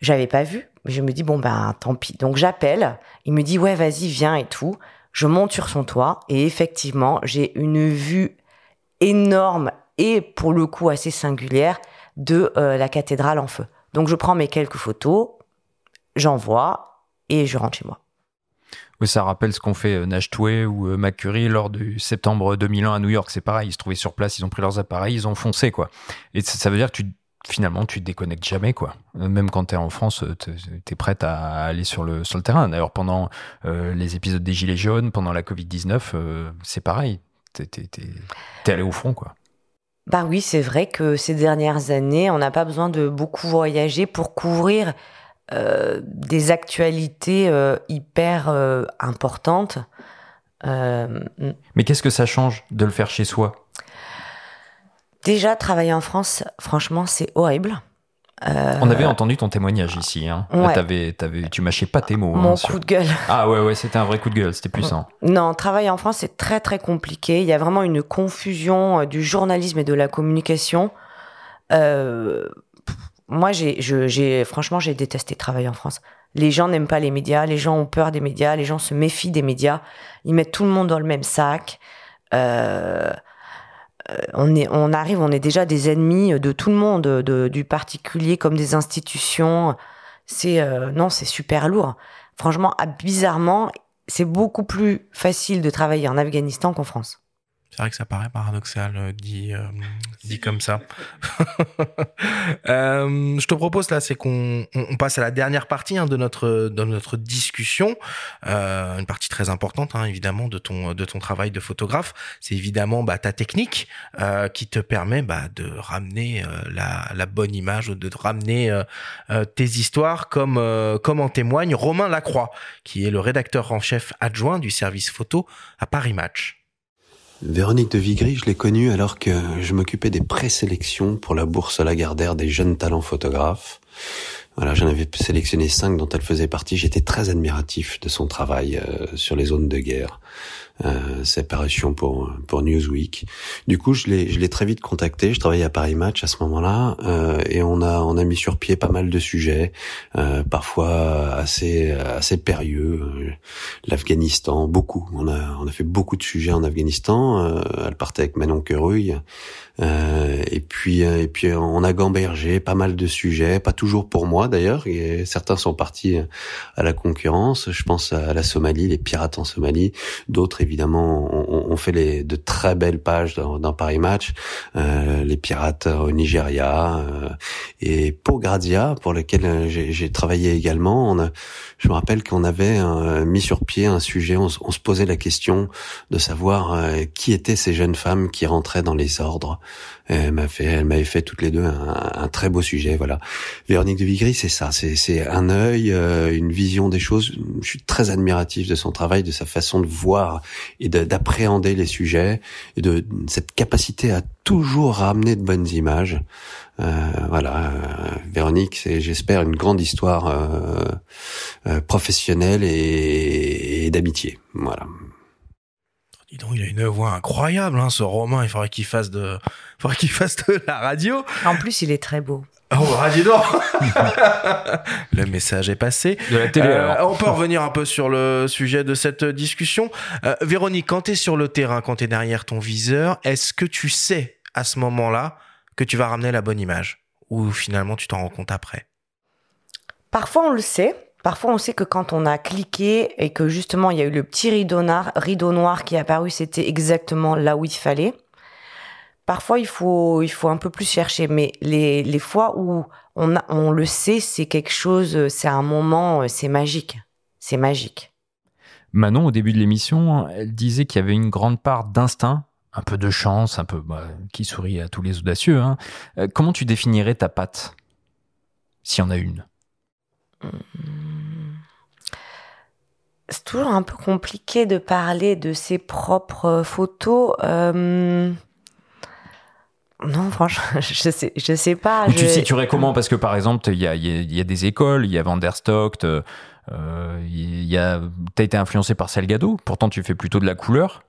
J'avais pas vu. Je me dis, bon, ben, tant pis. Donc, j'appelle. Il me dit, ouais, vas-y, viens et tout. Je monte sur son toit et effectivement, j'ai une vue énorme et pour le coup assez singulière de euh, la cathédrale en feu. Donc je prends mes quelques photos, j'envoie et je rentre chez moi. Oui, ça rappelle ce qu'ont fait euh, Nash Toué ou euh, McCurry lors du septembre 2001 à New York. C'est pareil, ils se trouvaient sur place, ils ont pris leurs appareils, ils ont foncé, quoi. Et ça, ça veut dire que tu, finalement, tu te déconnectes jamais, quoi. Euh, Même quand tu es en France, tu es prête à aller sur le, sur le terrain. D'ailleurs, pendant euh, les épisodes des Gilets jaunes, pendant la Covid-19, euh, c'est pareil. Tu es, allé au front, quoi. Bah oui, c'est vrai que ces dernières années, on n'a pas besoin de beaucoup voyager pour couvrir euh, des actualités euh, hyper euh, importantes. Euh, Mais qu'est-ce que ça change de le faire chez soi? Déjà, travailler en France, franchement, c'est horrible. Euh, On avait entendu ton témoignage ici. Hein. Ouais. T'avais- t'avais- tu mâchais pas tes mots. Mon hein, sur- coup de gueule. Ah ouais, ouais, c'était un vrai coup de gueule, c'était puissant. Non, travailler en France, c'est très très compliqué. Il y a vraiment une confusion euh, du journalisme et de la communication. Euh, moi, j'ai, franchement, j'ai détesté travailler en France. Les gens n'aiment pas les médias, les gens ont peur des médias, les gens se méfient des médias. Ils mettent tout le monde dans le même sac. Euh, euh, on, est, on arrive, on est déjà des ennemis de tout le monde, de- du particulier comme des institutions. C'est euh, non, c'est super lourd. Franchement, ah, bizarrement, c'est beaucoup plus facile de travailler en Afghanistan qu'en France. C'est vrai que ça paraît paradoxal euh, dit, euh, dit comme ça. Euh, je te propose là, c'est qu'on on- passe à la dernière partie hein, de notre de notre discussion, Euh, une partie très importante hein, évidemment de ton de ton travail de photographe. C'est évidemment bah, ta technique euh, qui te permet bah, de ramener euh, la, la bonne image, de ramener tes histoires, comme euh, comme en témoigne Romain Lacroix, qui est le rédacteur en chef adjoint du service photo à Paris Match. Véronique de Vigry, je l'ai connue alors que je m'occupais des présélections pour la bourse Lagardère des jeunes talents photographes. Voilà, j'en avais sélectionné cinq dont elle faisait partie. J'étais très admiratif de son travail euh, sur les zones de guerre, euh, ses parutions pour pour Newsweek. Du coup, je l'ai je l'ai très vite contacté. Je travaillais à Paris Match à ce moment-là euh, et on a on a mis sur pied pas mal de sujets, euh, parfois assez assez périlleux. Euh, L'Afghanistan, beaucoup. On a on a fait beaucoup de sujets en Afghanistan. Euh, elle partait avec Manon Querouille. Euh, et puis et puis on a gambergé pas mal de sujets, pas toujours pour moi d'ailleurs. Certains sont partis à la concurrence. Je pense à la Somalie, les pirates en Somalie. D'autres évidemment ont, ont fait les, de très belles pages dans, dans Paris Match. Euh, les pirates au Nigeria euh, et pour Grazia, pour lequel euh, j'ai travaillé également. On a, je me rappelle qu'on avait euh, mis sur pied un sujet. On, on se posait la question de savoir euh, qui étaient ces jeunes femmes qui rentraient dans les ordres. Elle m'a fait, elle m'avait fait toutes les deux un, un très beau sujet. Voilà. Véronique de Vigry, c'est ça. C'est, un œil, euh, une vision des choses. Je suis très admiratif de son travail, de sa façon de voir et de- d'appréhender les sujets et de cette capacité à toujours ramener de bonnes images. Euh, voilà, euh, Véronique, c'est, j'espère, une grande histoire euh, euh, professionnelle et, et d'amitié. Voilà. Dis donc, il a une voix incroyable, hein, ce Romain. Il faudrait qu'il fasse de, qu'il fasse de la radio. En plus, il est très beau. Oh, radio d'or Le message est passé. De la télé, Euh, alors. on peut revenir un peu sur le sujet de cette discussion. Euh, Véronique, quand tu es sur le terrain, quand tu es derrière ton viseur, est-ce que tu sais à ce moment-là que tu vas ramener la bonne image? Ou finalement tu t'en rends compte après? Parfois, on le sait. Parfois, on sait que quand on a cliqué et que justement il y a eu le petit rideau noir, rideau noir qui est apparu, c'était exactement là où il fallait. Parfois, il faut, il faut un peu plus chercher. Mais les, les fois où on, a, on le sait, c'est quelque chose, c'est un moment, c'est magique. C'est magique. Manon, au début de l'émission, elle disait qu'il y avait une grande part d'instinct, un peu de chance, un peu bah, qui sourit à tous les audacieux. hein. Euh, comment tu définirais ta patte, s'il y en a une? C'est toujours un peu compliqué de parler de ses propres photos. Euh, Non, franchement, je sais, je sais pas. Ou tu je- situerais comment? Parce que par exemple, il y a, y a- il y a des écoles, il y a Van der Stock, euh, euh, il y a, t'as été influencé par Salgado, pourtant tu fais plutôt de la couleur.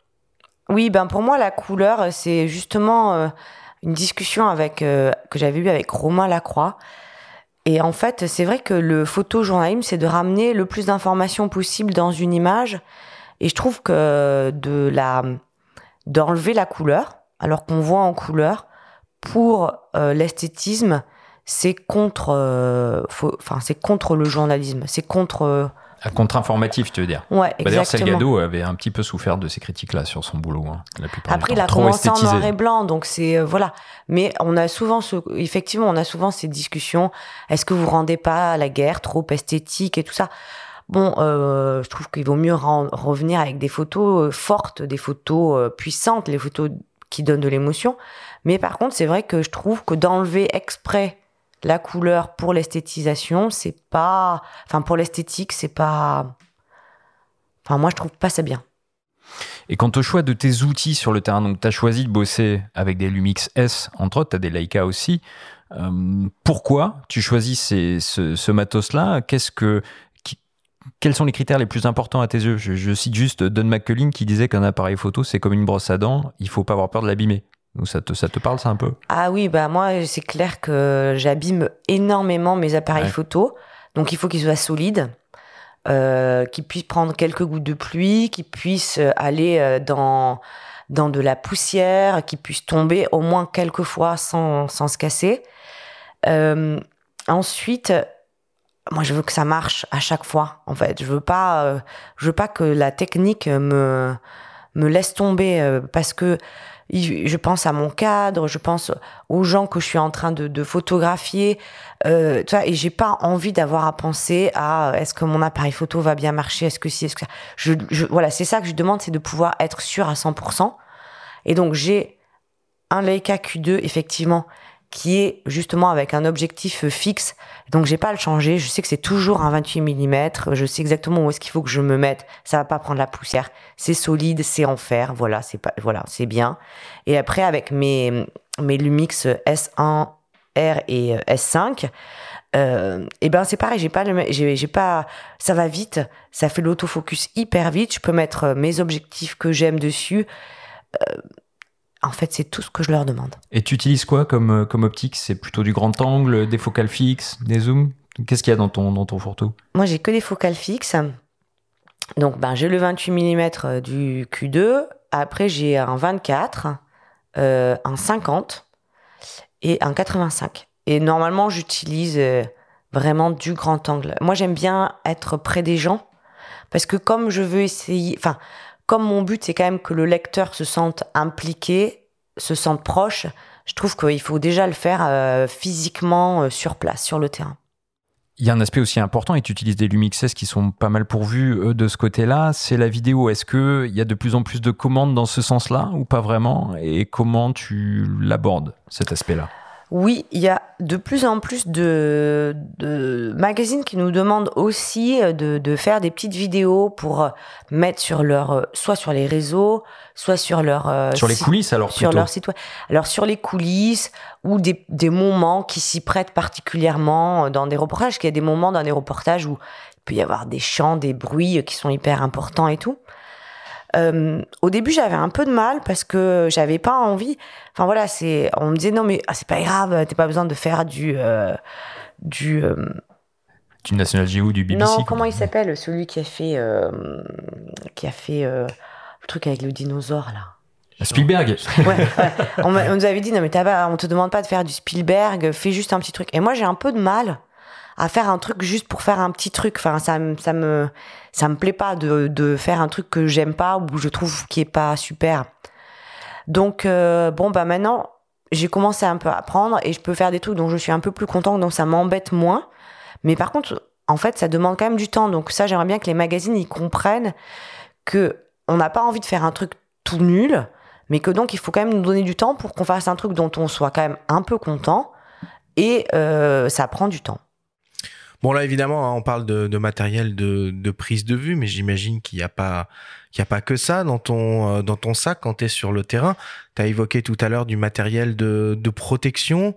Oui, ben pour moi, la couleur, c'est justement euh, une discussion avec euh, que j'avais eue avec Romain Lacroix. Et en fait, c'est vrai que le photojournalisme, c'est de ramener le plus d'informations possible dans une image. Et je trouve que de la d'enlever la couleur, alors qu'on voit en couleur, pour euh, l'esthétisme, c'est contre, euh, enfin c'est contre le journalisme, c'est contre. euh, À contre-informatif, tu veux dire Ouais, Bah, D'ailleurs, exactement. Salgado avait un petit peu souffert de ces critiques-là sur son boulot, hein, la plupart Après, il a commencé en noir et blanc, donc c'est euh, voilà. Mais on a souvent, ce, effectivement, on a souvent ces discussions. Est-ce que vous rendez pas la guerre trop esthétique et tout ça? Bon, euh, je trouve qu'il vaut mieux revenir avec des photos fortes, des photos puissantes, les photos qui donnent de l'émotion. Mais par contre, c'est vrai que je trouve que d'enlever exprès la couleur pour l'esthétisation, c'est pas, enfin pour l'esthétique, c'est pas, enfin moi je trouve pas ça bien. Et quant au choix de tes outils sur le terrain, donc tu as choisi de bosser avec des Lumix S, entre autres, tu as des Leica aussi. Euh, pourquoi tu choisis ces- ce, matos-là? Qu'est-ce que, Quels sont les critères les plus importants à tes yeux? Je, je cite juste Don McCullin qui disait qu'un appareil photo, c'est comme une brosse à dents, il faut pas avoir peur de l'abîmer. Donc ça te, ça te parle, ça un peu? Ah oui, bah moi, c'est clair que j'abîme énormément mes appareils Ouais. photo. Donc il faut qu'ils soient solides, euh, qu'ils puissent prendre quelques gouttes de pluie, qu'ils puissent aller euh, dans, dans de la poussière, qu'ils puissent tomber au moins quelques fois sans, sans se casser. Euh, ensuite, moi, je veux que ça marche à chaque fois. En fait, je veux pas, euh, je veux pas que la technique me me laisse tomber euh, parce que je pense à mon cadre, je pense aux gens que je suis en train de, photographier, euh, tu vois, et j'ai pas envie d'avoir à penser à est-ce que mon appareil photo va bien marcher, est-ce que si, est-ce que ça. Je, je- voilà, c'est ça que je demande, c'est de pouvoir être sûr à 100%. Et donc j'ai un Leica Q2 effectivement qui est justement avec un objectif fixe. Donc j'ai pas à le changer. Je sais que c'est toujours un 28 mm. Je sais exactement où est-ce qu'il faut que je me mette. Ça va pas prendre la poussière. C'est solide, c'est en fer. Voilà, c'est pas, voilà, c'est bien. Et après avec mes mes Lumix S1 R et euh, S5. Euh, et ben c'est pareil, j'ai pas le, j'ai, pas, ça va vite, ça fait l'autofocus hyper vite. Je peux mettre euh, mes objectifs que j'aime dessus. Euh, en fait, c'est tout ce que je leur demande. Et tu utilises quoi comme, euh, comme optique? C'est plutôt du grand angle, des focales fixes, des zooms? Qu'est-ce qu'il y a dans ton, dans ton photo Moi, j'ai que des focales fixes. Donc, ben, j'ai le 28 mm du Q2. Après, j'ai un 24, euh, un 50 et un 85. Et normalement, j'utilise euh, vraiment du grand angle. Moi, j'aime bien être près des gens parce que comme je veux essayer, enfin, comme mon but, c'est quand même que le lecteur se sente impliqué, se sente proche, je trouve qu'il faut déjà le faire euh, physiquement euh, sur place, sur le terrain. Il y a un aspect aussi important, et tu utilises des Lumix qui sont pas mal pourvus de ce côté-là, c'est la vidéo. Est-ce qu'il y a de plus en plus de commandes dans ce sens-là ou pas vraiment? Et comment tu l'abordes, cet aspect-là? Oui, il y a de plus en plus de, de magazines qui nous demandent aussi euh, de, de faire des petites vidéos pour euh, mettre sur leur, euh, soit sur les réseaux, soit sur leur Sur les site- coulisses, alors, sur plutôt. leur site web. Alors sur les coulisses ou des, des moments qui s'y prêtent particulièrement dans des reportages, qu'il y a des moments dans des reportages où il peut y avoir des chants, des bruits qui sont hyper importants et tout. Euh, au début, j'avais un peu de mal parce que j'avais pas envie. Enfin voilà, c'est, on me disait non mais ah, c'est pas grave, t'as pas besoin de faire du, euh, du. euh, Du National Geo, du BBC non, comment il s'appelle celui qui a fait, qui a fait le truc avec le dinosaure là? Spielberg Ouais, ouais. On, nous avait dit non mais t'as pas, on te demande pas de faire du Spielberg, fais juste un petit truc. Et moi j'ai un peu de mal à faire un truc juste pour faire un petit truc. Enfin ça, ça me ça me plaît pas de, de faire un truc que j'aime pas ou je trouve qui est pas super. Donc euh, bon bah maintenant j'ai commencé un peu à apprendre et je peux faire des trucs dont je suis un peu plus content donc ça m'embête moins. Mais par contre en fait ça demande quand même du temps donc ça j'aimerais bien que les magazines ils comprennent que on n'a pas envie de faire un truc tout nul, mais que donc il faut quand même nous donner du temps pour qu'on fasse un truc dont on soit quand même un peu content, et euh, ça prend du temps. Bon là évidemment hein, on parle de, matériel de, prise de vue mais j'imagine qu'il n'y a pas y a pas que ça dans ton euh, dans ton sac quand tu es sur le terrain. Tu as évoqué tout à l'heure du matériel de, protection,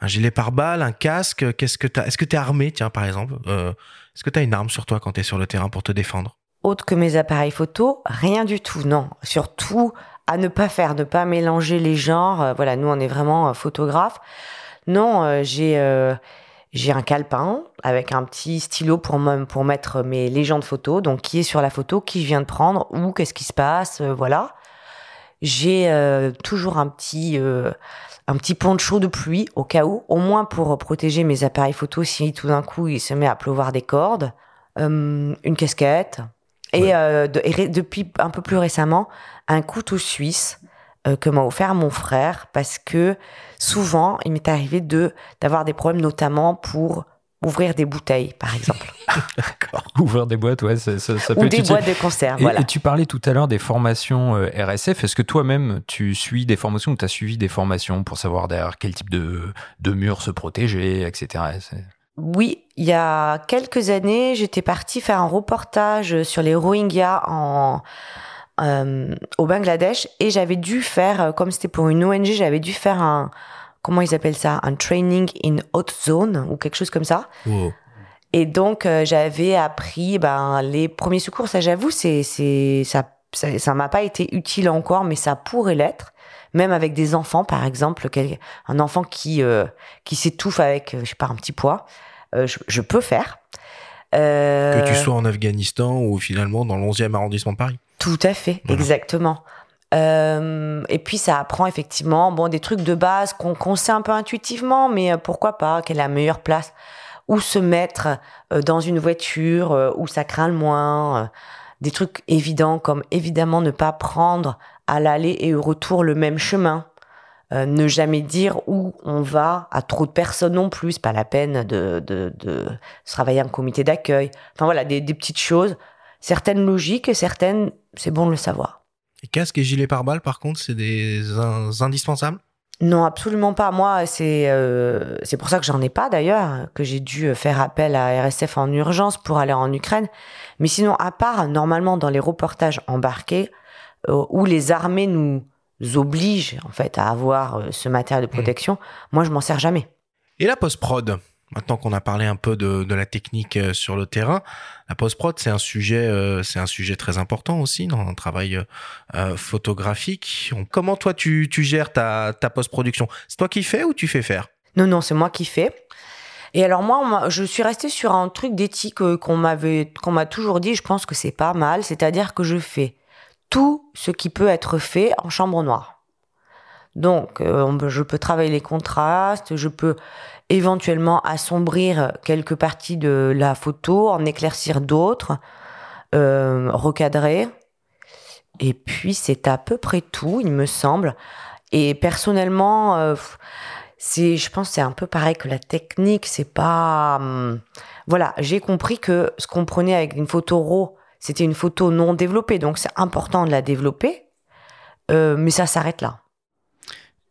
un gilet pare-balles, un casque, qu'est-ce que Est-ce que tu es armé tiens par exemple Euh, Est-ce que tu as une arme sur toi quand tu es sur le terrain pour te défendre? Autre que mes appareils photo, rien du tout, non. Surtout à ne pas faire, ne pas mélanger les genres. Euh, voilà, nous on est vraiment photographes. Non, j'ai j'ai un calepin avec un petit stylo pour me- pour mettre mes légendes photos, donc qui est sur la photo, qui je viens de prendre, ou qu'est-ce qui se passe, euh, voilà. j'ai euh, toujours un petit euh, un petit poncho de pluie au cas où, au moins pour protéger mes appareils photo si tout d'un coup il se met à pleuvoir des cordes, une casquette. Et, de- et ré- depuis un peu plus récemment un couteau suisse euh, que m'a offert mon frère parce que souvent il m'est arrivé de d'avoir des problèmes notamment pour ouvrir des bouteilles par exemple Ouvrir des boîtes, ouais, ça, ça, ça Ou peut être des boîtes de conserve, Et, voilà. et tu parlais tout à l'heure des formations euh, RSF. Est-ce que toi-même, tu suis des formations ou tu as suivi des formations pour savoir derrière quel type de, de mur se protéger, etc. Oui, il y a quelques années, j'étais partie faire un reportage sur les Rohingyas en, euh, au Bangladesh et j'avais dû faire, euh, comme c'était pour une ONG, j'avais dû faire un, comment ils appellent ça, un training in hot zone ou quelque chose comme ça. Wow. Et donc euh, j'avais appris ben les premiers secours. Ça, j'avoue, c'est c'est ça ça m'a pas été utile encore, mais ça pourrait l'être. Même avec des enfants, par exemple, un enfant qui euh, qui s'étouffe avec, je sais pas, un petit poids, je, je peux faire. Que tu sois en Afghanistan ou finalement dans le 11e arrondissement de Paris. Tout à fait, exactement. Euh, et puis ça apprend effectivement bon des trucs de base qu'on qu'on sait un peu intuitivement, mais euh, pourquoi pas Quelle est la meilleure place Où se mettre euh, dans une voiture euh, où ça craint le moins Des trucs évidents comme évidemment ne pas prendre à l'aller et au retour le même chemin. Euh, ne jamais dire où on va à trop de personnes non plus, pas la peine de, de, de se travailler en comité d'accueil. Enfin voilà, des, des petites choses, certaines logiques et certaines, c'est bon de le savoir. Et casque et gilet pare-balles, par contre, c'est des in- indispensables? Non, absolument pas. Moi, c'est euh, c'est pour ça que j'en ai pas d'ailleurs, que j'ai dû faire appel à RSF en urgence pour aller en Ukraine. Mais sinon, à part normalement dans les reportages embarqués, euh, où les armées nous obligent en fait à avoir euh, ce matériel de protection, moi je m'en sers jamais. Et la post-prod? Maintenant qu'on a parlé un peu de, la technique euh, sur le terrain, la post-prod c'est un sujet, euh, un sujet très important aussi dans un travail euh, photographique. Comment toi tu, gères ta, post-production? C'est toi qui fais ou tu fais faire? Non, non, c'est moi qui fais. Et alors moi, je suis restée sur un truc d'éthique qu'on m'a toujours dit. Je pense que c'est pas mal. C'est-à-dire que je fais tout ce qui peut être fait en chambre noire. Donc, je peux travailler les contrastes, je peux éventuellement assombrir quelques parties de la photo, en éclaircir d'autres, euh, recadrer. Et puis, c'est à peu près tout, il me semble. Et personnellement, euh, c'est, je pense, c'est un peu pareil que la technique. C'est pas, hum, voilà, j'ai compris que ce qu'on prenait avec une photo RAW, c'était une photo non développée, donc c'est important de la développer, euh, mais ça s'arrête là.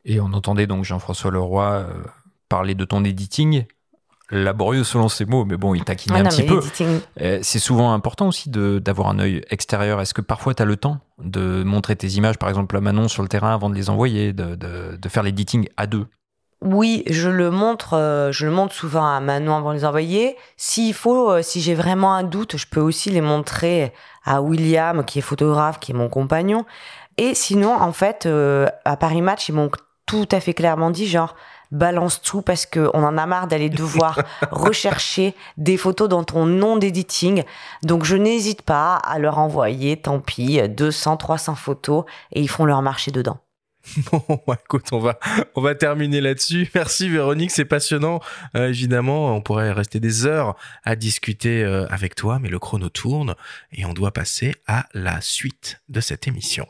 Et on entendait donc Jean-François Leroy parler de ton editing, laborieux selon ses mots, mais bon, il taquinait Ah un non, petit peu. Euh, C'est souvent important aussi de- d'avoir un œil extérieur. Est-ce que parfois tu as le temps de montrer tes images, par exemple à Manon sur le terrain avant de les envoyer, de, de- de faire l'editing à deux? Oui, je le montre, euh, je le montre souvent à Manon avant de les envoyer. S'il faut, euh, si j'ai vraiment un doute, je peux aussi les montrer à William, qui est photographe, qui est mon compagnon. Et sinon, en fait, euh, à Paris Match, ils m'ont tout à fait clairement dit, genre, balance tout parce que on en a marre d'aller devoir rechercher des photos dans ton nom d'editing. Donc, je n'hésite pas à leur envoyer, tant pis, 200, 300 photos et ils font leur marché dedans. Bon, bah, écoute, on va, on va terminer là-dessus. Merci Véronique, c'est passionnant. Euh, évidemment, on pourrait rester des heures à discuter euh, avec toi, mais le chrono tourne et on doit passer à la suite de cette émission.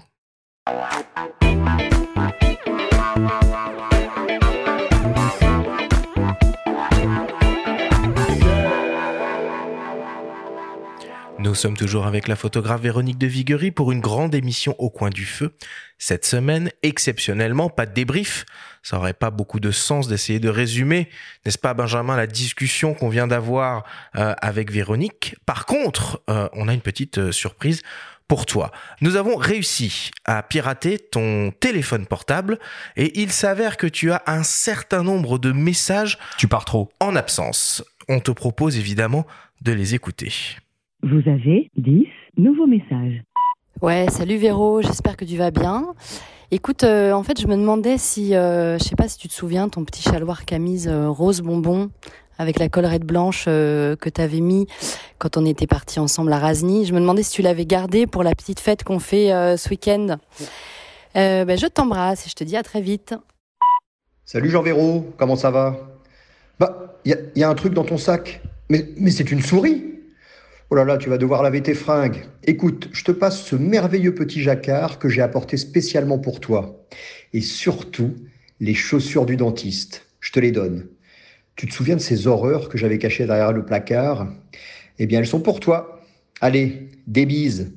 Nous sommes toujours avec la photographe Véronique de Viguerie pour une grande émission au coin du feu. Cette semaine, exceptionnellement, pas de débrief. Ça aurait pas beaucoup de sens d'essayer de résumer, n'est-ce pas Benjamin, la discussion qu'on vient d'avoir euh, avec Véronique. Par contre, euh, on a une petite euh, surprise pour toi. Nous avons réussi à pirater ton téléphone portable et il s'avère que tu as un certain nombre de messages. Tu pars trop. En absence. On te propose évidemment de les écouter. Vous avez 10 nouveaux messages. Ouais, salut Véro, j'espère que tu vas bien. Écoute, euh, en fait, je me demandais si, euh, je sais pas si tu te souviens, ton petit chaloir camise euh, rose bonbon avec la collerette blanche euh, que t'avais mis quand on était partis ensemble à Rasny. Je me demandais si tu l'avais gardé pour la petite fête qu'on fait euh, ce week-end. Euh, ben, je t'embrasse et je te dis à très vite. Salut Jean Véro, comment ça va? Bah, il y, a un truc dans ton sac. Mais, mais c'est une souris Oh là là, tu vas devoir laver tes fringues. Écoute, je te passe ce merveilleux petit jacquard que j'ai apporté spécialement pour toi. Et surtout, les chaussures du dentiste. Je te les donne. Tu te souviens de ces horreurs que j'avais cachées derrière le placard? Eh bien, elles sont pour toi. Allez, des bises.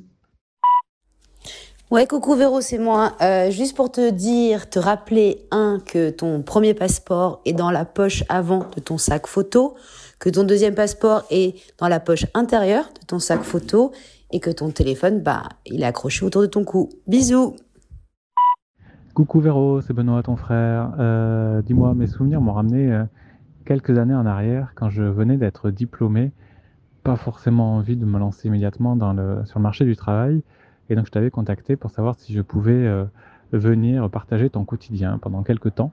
Ouais, coucou Véro, c'est moi. Euh, juste pour te dire, te rappeler, un, que ton premier passeport est dans la poche avant de ton sac photo que ton deuxième passeport est dans la poche intérieure de ton sac photo et que ton téléphone, bah, il est accroché autour de ton cou. Bisous Coucou Véro, c'est Benoît, ton frère. Euh, dis-moi, mes souvenirs m'ont ramené euh, quelques années en arrière quand je venais d'être diplômé. Pas forcément envie de me lancer immédiatement dans le, sur le marché du travail. Et donc je t'avais contacté pour savoir si je pouvais euh, venir partager ton quotidien pendant quelques temps.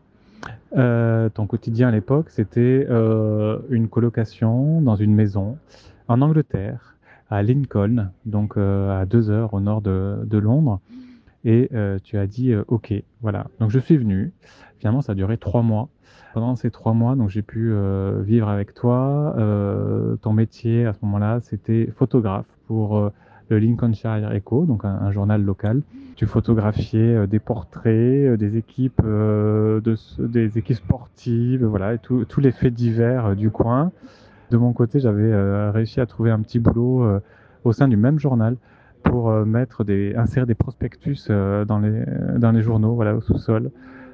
Euh, ton quotidien à l'époque, c'était euh, une colocation dans une maison en Angleterre, à Lincoln, donc à deux heures au nord de, Londres. Et tu as dit OK, voilà. Donc je suis venu. Finalement, ça a duré trois mois. Pendant ces trois mois, donc j'ai pu vivre avec toi. ton métier à ce moment-là, c'était photographe pour le Lincolnshire Echo, donc un, journal local. Tu photographiais euh, des portraits, euh, des équipes, euh, de, des équipes sportives, voilà, et tous les faits divers du coin. De mon côté, j'avais réussi à trouver un petit boulot au sein du même journal pour mettre des, insérer des prospectus dans les, journaux, voilà, au sous-sol.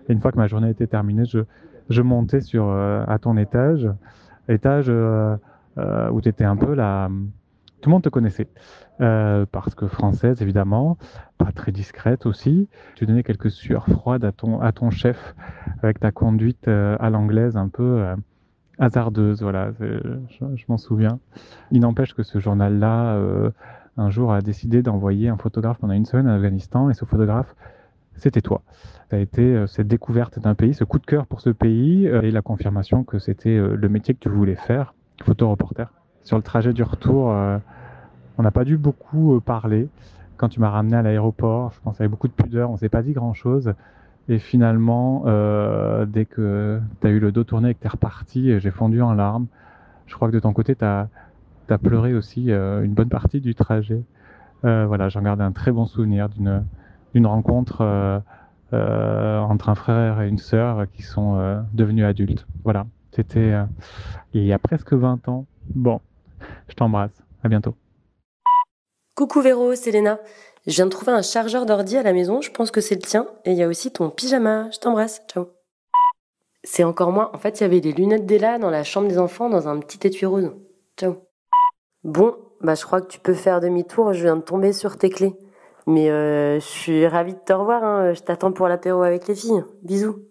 Et une fois que ma journée était terminée, je, montais sur, à ton étage, étage où tu étais un peu la, tout le monde te connaissait. Euh, parce que française évidemment, pas très discrète aussi. Tu donnais quelques sueurs froides à ton, à ton chef avec ta conduite euh, à l'anglaise un peu euh, hasardeuse. Voilà, je, m'en souviens. Il n'empêche que ce journal-là, un jour, a décidé d'envoyer un photographe pendant une semaine en Afghanistan et ce photographe, c'était toi. Ça a été cette découverte d'un pays, ce coup de cœur pour ce pays et la confirmation que c'était le métier que tu voulais faire, photo-reporter. Sur le trajet du retour, on n'a pas dû beaucoup euh, parler. Quand tu m'as ramené à l'aéroport, je pense avec beaucoup de pudeur, on s'est pas dit grand-chose. Et finalement, euh, dès que tu as eu le dos tourné et que tu es reparti, j'ai fondu en larmes. Je crois que de ton côté, tu as, pleuré aussi euh, une bonne partie du trajet. voilà, j'en garde un très bon souvenir d'une rencontre entre un frère et une sœur qui sont devenus adultes. Voilà, c'était il y a presque 20 ans. Bon, je t'embrasse. À bientôt. Coucou Véro, c'est Léna. Je viens de trouver un chargeur d'ordi à la maison, je pense que c'est le tien. Et il y a aussi ton pyjama. Je t'embrasse. Ciao. C'est encore moi. En fait, il y avait les lunettes d'Ella dans la chambre des enfants dans un petit étui rose. Ciao. Bon, bah je crois que tu peux faire demi-tour. Je viens de tomber sur tes clés. Mais euh, je suis ravie de te revoir. Hein. Je t'attends pour l'apéro avec les filles. Bisous.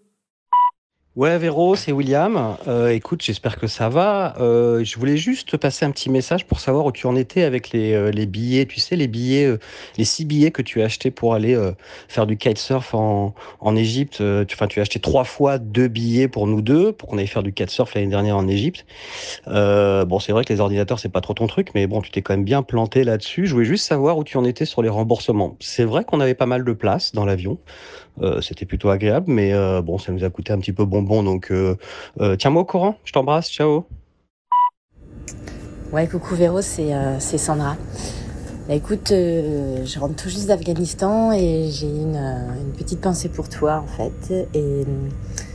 Ouais, Véro, c'est William. Euh, écoute, j'espère que ça va. Euh, je voulais juste te passer un petit message pour savoir où tu en étais avec les, euh, billets. Tu sais, les billets, les six billets que tu as achetés pour aller faire du kitesurf en, en Égypte. enfin, tu as acheté trois fois deux billets pour nous deux, pour qu'on aille faire du kitesurf l'année dernière en Égypte. bon, c'est vrai que les ordinateurs, c'est pas trop ton truc, mais bon, tu t'es quand même bien planté là-dessus. Je voulais juste savoir où tu en étais sur les remboursements. C'est vrai qu'on avait pas mal de place dans l'avion. C'était plutôt agréable, mais bon, ça nous a coûté un petit peu bonbon. Donc, euh, tiens-moi au courant. Je t'embrasse. Ciao. Ouais, coucou Véro, c'est Sandra. Bah, écoute, je rentre tout juste d'Afghanistan et j'ai une, petite pensée pour toi en fait. Et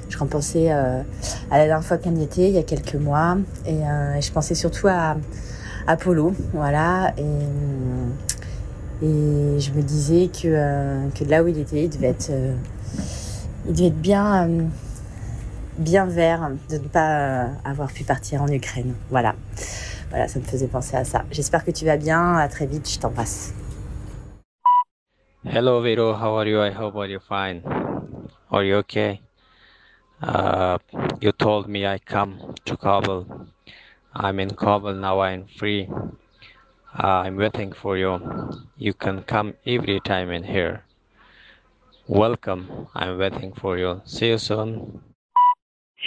je repensais à la dernière fois qu'on était, il y a quelques mois, et, je pensais surtout à, à Polo, voilà. Et et je me disais que, euh, que là où il était, il devait être, euh, il devait être bien, euh, bien vert de ne pas avoir pu partir en Ukraine. Voilà. Voilà, ça me faisait penser à ça. J'espère que tu vas bien. À très vite. Je t'embrasse. Hello, Vero. How are you? I hope you're fine. Are you okay? Uh, you told me I come to Kabul. I'm in Kabul now. I'm free. Uh, I'm waiting for you. You can come every time in here. Welcome. I'm waiting for you. See you soon.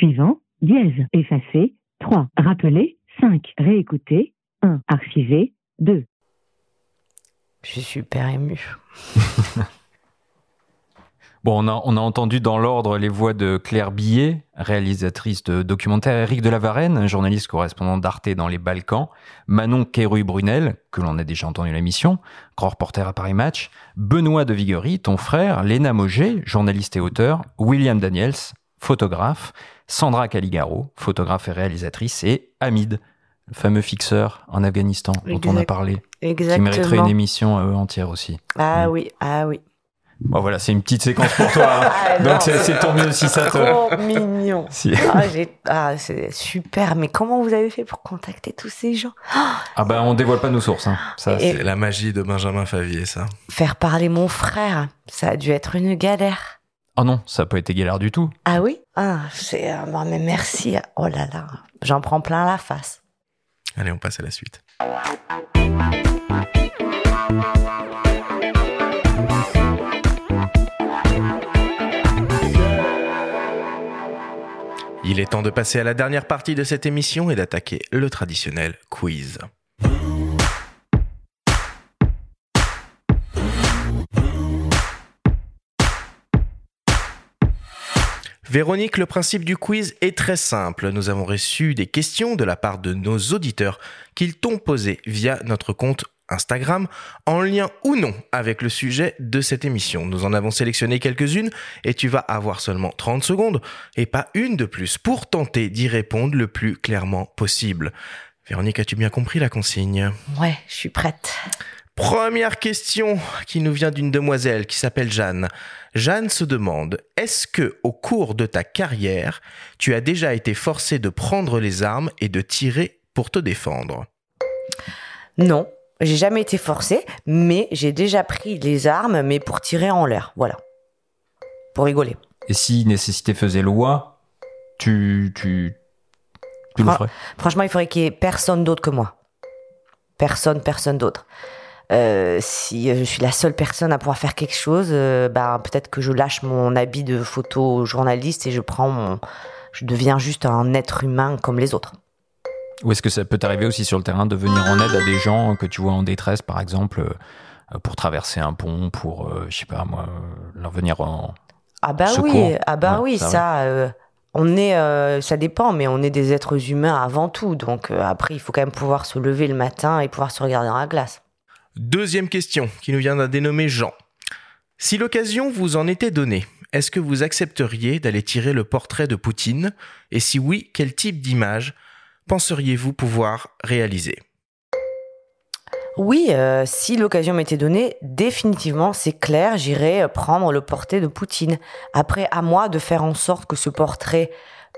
Suivant, dièse, effacer, 3. Rappeler, 5. Réécouter, 1. Archiver, 2. Je suis super ému. Bon, on a, on a entendu dans l'ordre les voix de Claire Billet, réalisatrice de documentaire, Eric de la Varenne, journaliste correspondant d'Arte dans les Balkans, Manon Kérouy-Brunel, que l'on a déjà entendu à l'émission, grand reporter à Paris Match, Benoît de Viguerie, ton frère, Léna Moget, journaliste et auteur, William Daniels, photographe, Sandra Caligaro, photographe et réalisatrice, et Hamid, le fameux fixeur en Afghanistan dont on a parlé, qui exactement. mériterait une émission euh, entière aussi. Ah oui, ah oui. Bon voilà, c'est une petite séquence pour toi. hein. Ah, Donc c'est tant mieux si ça te... Trop mignon. Si. Ah, ah, c'est super. Mais comment vous avez fait pour contacter tous ces gens? Ah bah on dévoile pas nos sources. Hein. Ça, Et- C'est la magie de Benjamin Favier, ça. Faire parler mon frère, ça a dû être une galère. Oh non, ça a pas été galère du tout. Ah oui? Ah, c'est. ah, bon, mais merci. Oh là là, j'en prends plein la face. Allez, on passe à la suite. Il est temps de passer à la dernière partie de cette émission et d'attaquer le traditionnel quiz. Véronique, le principe du quiz est très simple. Nous avons reçu des questions de la part de nos auditeurs qu'ils t'ont posées via notre compte Instagram, en lien ou non avec le sujet de cette émission. Nous en avons sélectionné quelques-unes et tu vas avoir seulement 30 secondes et pas une de plus pour tenter d'y répondre le plus clairement possible. Véronique, as-tu bien compris la consigne? Ouais, je suis prête. Première question qui nous vient d'une demoiselle qui s'appelle Jeanne. Jeanne se demande est-ce que au cours de ta carrière, tu as déjà été forcé de prendre les armes et de tirer pour te défendre? Non, j'ai jamais été forcée, mais j'ai déjà pris les armes, mais pour tirer en l'air. Voilà. Pour rigoler. Et si nécessité faisait loi, tu, tu, tu le ferais? Franchement, il faudrait qu'il y ait personne d'autre que moi. Personne, personne d'autre. Euh, si je suis la seule personne à pouvoir faire quelque chose, euh, bah, peut-être que je lâche mon habit de photojournaliste et je prends mon, je deviens juste un être humain comme les autres. Ou est-ce que ça peut t'arriver aussi sur le terrain de venir en aide à des gens que tu vois en détresse, par exemple, euh, pour traverser un pont, pour, euh, je sais pas moi, leur venir en. Ah bah Secours? oui, ah bah Ouais, oui, ça, ça, euh, on est, euh, ça dépend, mais on est des êtres humains avant tout. Donc après, il faut quand même pouvoir se lever le matin et pouvoir se regarder dans la glace. Deuxième question qui nous vient d'un dénommé Jean. Si l'occasion vous en était donnée, est-ce que vous accepteriez d'aller tirer le portrait de Poutine? Et si oui, quel type d'image penseriez-vous pouvoir réaliser? Oui, euh, si l'occasion m'était donnée, définitivement, c'est clair, j'irai euh, prendre le portrait de Poutine. Après, à moi de faire en sorte que ce portrait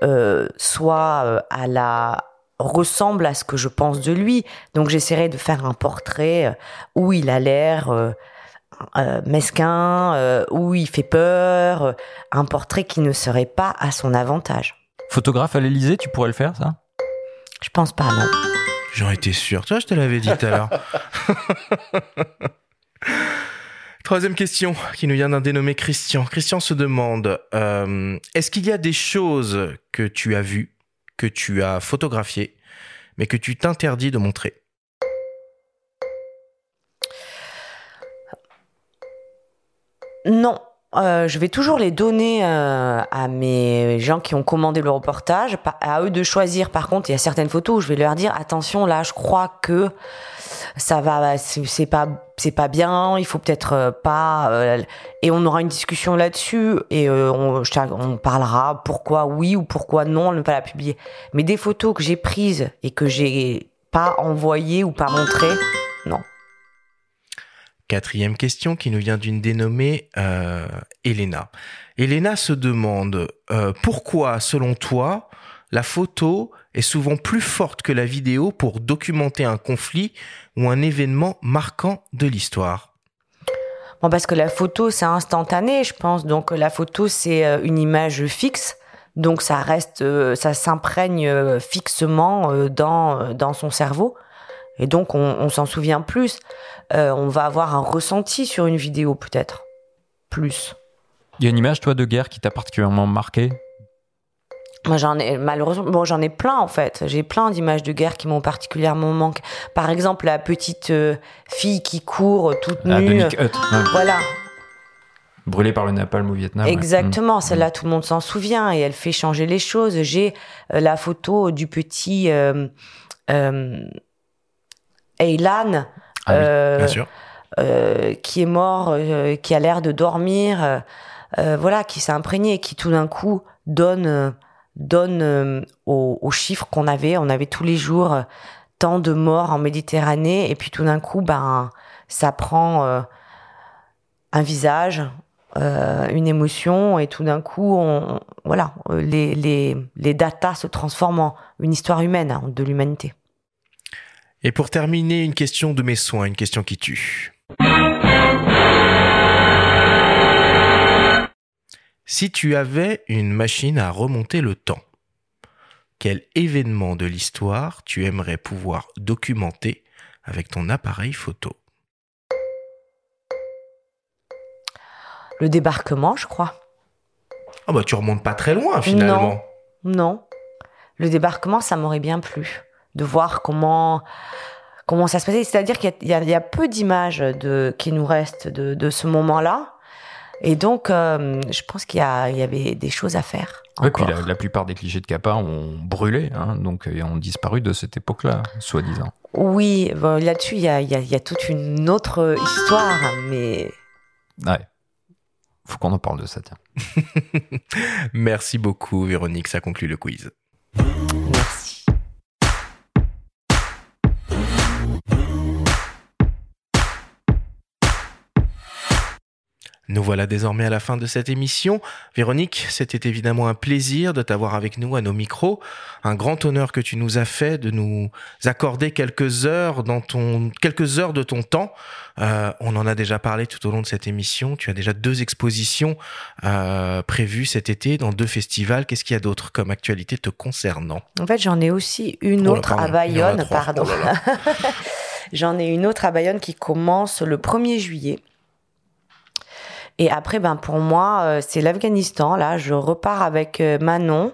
euh, soit à la ressemble à ce que je pense de lui. Donc j'essaierai de faire un portrait euh, où il a l'air euh, euh, mesquin, euh, où il fait peur, un portrait qui ne serait pas à son avantage. Photographe à l'Elysée, tu pourrais le faire, ça? Je pense pas, non. J'en étais sûr. Toi, je te l'avais dit tout à l'heure. Troisième question qui nous vient d'un dénommé Christian. Christian se demande euh, est-ce qu'il y a des choses que tu as vues, que tu as photographiées, mais que tu t'interdis de montrer. Non, euh, je vais toujours les donner euh, à mes gens qui ont commandé le reportage, à eux de choisir. Par contre, il y a certaines photos où je vais leur dire attention, là, je crois que ça va, c'est c'est pas, c'est pas bien. Il faut peut-être euh, pas. euh, et on aura une discussion là-dessus et euh, on, parlera pourquoi oui ou pourquoi non ne pas la publier. Mais des photos que j'ai prises et que j'ai pas envoyées ou pas montrées, non. Quatrième question qui nous vient d'une dénommée Elena. Elena se demande pourquoi, selon toi, la photo est souvent plus forte que la vidéo pour documenter un conflit ou un événement marquant de l'histoire. Bon, parce que la photo, c'est instantané, je pense. Donc, la photo, c'est euh, une image fixe. Donc, ça reste, euh, ça s'imprègne euh, fixement dans, dans son cerveau. Et donc, on, on s'en souvient plus. Euh, on va avoir un ressenti sur une vidéo, peut-être. Plus. Il y a une image, toi, de guerre qui t'a particulièrement marqué? Moi, j'en ai, malheureusement, bon, j'en ai plein, en fait. J'ai plein d'images de guerre qui m'ont particulièrement manqué. Par exemple, la petite euh, fille qui court euh, toute Ah, de nue. Nick Hutt, ouais. Voilà. Brûlée par le napalm au Vietnam. Exactement, Mm. celle-là, tout le monde s'en souvient et elle fait changer les choses. J'ai euh, la photo du petit euh, euh, Aylan, Ah oui, euh, bien sûr. euh, qui est mort, euh, qui a l'air de dormir, euh, euh, voilà, qui s'est imprégné et qui tout d'un coup donne, euh, donne euh, aux, chiffres qu'on avait. On avait tous les jours euh, tant de morts en Méditerranée et puis tout d'un coup, ben, ça prend euh, un visage, une émotion et tout d'un coup, on, voilà, les, les, les datas se transforment en une histoire humaine hein, de l'humanité. Et pour terminer, une question de mes soins, une question qui tue. Si tu avais une machine à remonter le temps, quel événement de l'histoire tu aimerais pouvoir documenter avec ton appareil photo? Le débarquement, je crois. Ah bah tu remontes pas très loin finalement. Non, non. Le débarquement, ça m'aurait bien plu de voir comment comment ça se passait. C'est-à-dire qu'il y a- y peu d'images de qui nous restent de, de ce moment-là, et donc euh, je pense qu'il y, a- il y avait des choses à faire. Ouais, puis la, la plupart des clichés de Kappa ont brûlé, hein, donc ont disparu de cette époque-là, soi-disant. Oui, bon, là-dessus, il y a, il y a- il y a toute une autre histoire, mais Ouais. Faut qu'on en parle de ça, tiens. Merci beaucoup Véronique, ça conclut le quiz. Nous voilà désormais à la fin de cette émission. Véronique, c'était évidemment un plaisir de t'avoir avec nous à nos micros. Un grand honneur que tu nous as fait de nous accorder quelques heures dans ton, quelques heures de ton temps. Euh, on en a déjà parlé tout au long de cette émission. Tu as déjà deux expositions euh, prévues cet été dans deux festivals. Qu'est-ce qu'il y a d'autre comme actualité te concernant? En fait, j'en ai aussi une Oh là, autre pardon, à Bayonne, pardon. Oh j'en ai une autre à Bayonne qui commence le 1er juillet. Et après, ben pour moi, euh, c'est l'Afghanistan. Là, je repars avec euh, Manon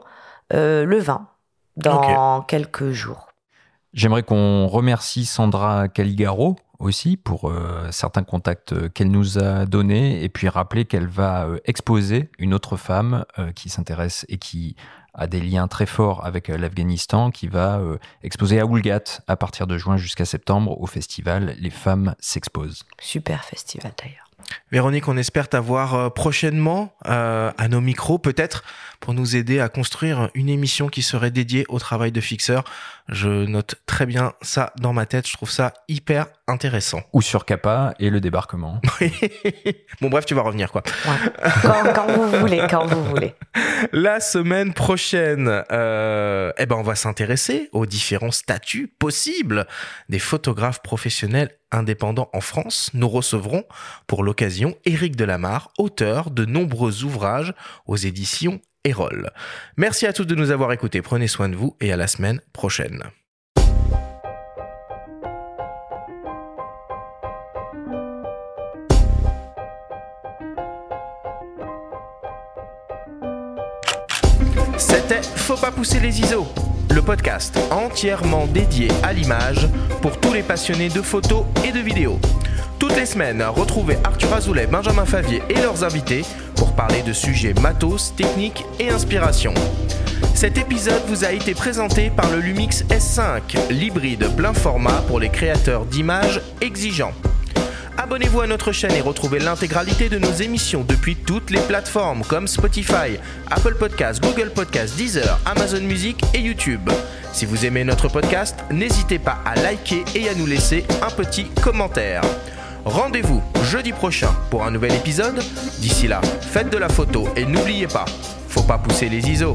euh, le 20 dans quelques jours. J'aimerais qu'on remercie Sandra Caligaro aussi pour euh, certains contacts qu'elle nous a donnés et puis rappeler qu'elle va exposer une autre femme euh, qui s'intéresse et qui a des liens très forts avec euh, l'Afghanistan, qui va euh, exposer à Oulgat à partir de juin jusqu'à septembre au festival Les femmes s'exposent. Super festival d'ailleurs. Véronique, on espère t'avoir euh, prochainement euh, à nos micros, peut-être pour nous aider à construire une émission qui serait dédiée au travail de fixeur. Je note très bien ça dans ma tête, je trouve ça hyper intéressant. Ou sur Kappa et le débarquement. bon bref, tu vas revenir quoi. Quand, quand vous voulez, quand vous voulez. La semaine prochaine, euh, eh ben on va s'intéresser aux différents statuts possibles des photographes professionnels indépendants en France. Nous recevrons pour Éric Delamarre, auteur de nombreux ouvrages aux éditions Erol. Merci à tous de nous avoir écoutés. Prenez soin de vous et à la semaine prochaine. C'était Faut pas pousser les ISO, le podcast entièrement dédié à l'image pour tous les passionnés de photos et de vidéos. Toutes les semaines, retrouvez Arthur Azoulay, Benjamin Favier et leurs invités pour parler de sujets matos, techniques et inspiration. Cet épisode vous a été présenté par le Lumix S5, l'hybride plein format pour les créateurs d'images exigeants. Abonnez-vous à notre chaîne et retrouvez l'intégralité de nos émissions depuis toutes les plateformes comme Spotify, Apple Podcasts, Google Podcasts, Deezer, Amazon Music et YouTube. Si vous aimez notre podcast, n'hésitez pas à liker et à nous laisser un petit commentaire. Rendez-vous jeudi prochain pour un nouvel épisode. D'ici là, faites de la photo et n'oubliez pas, faut pas pousser les ISO.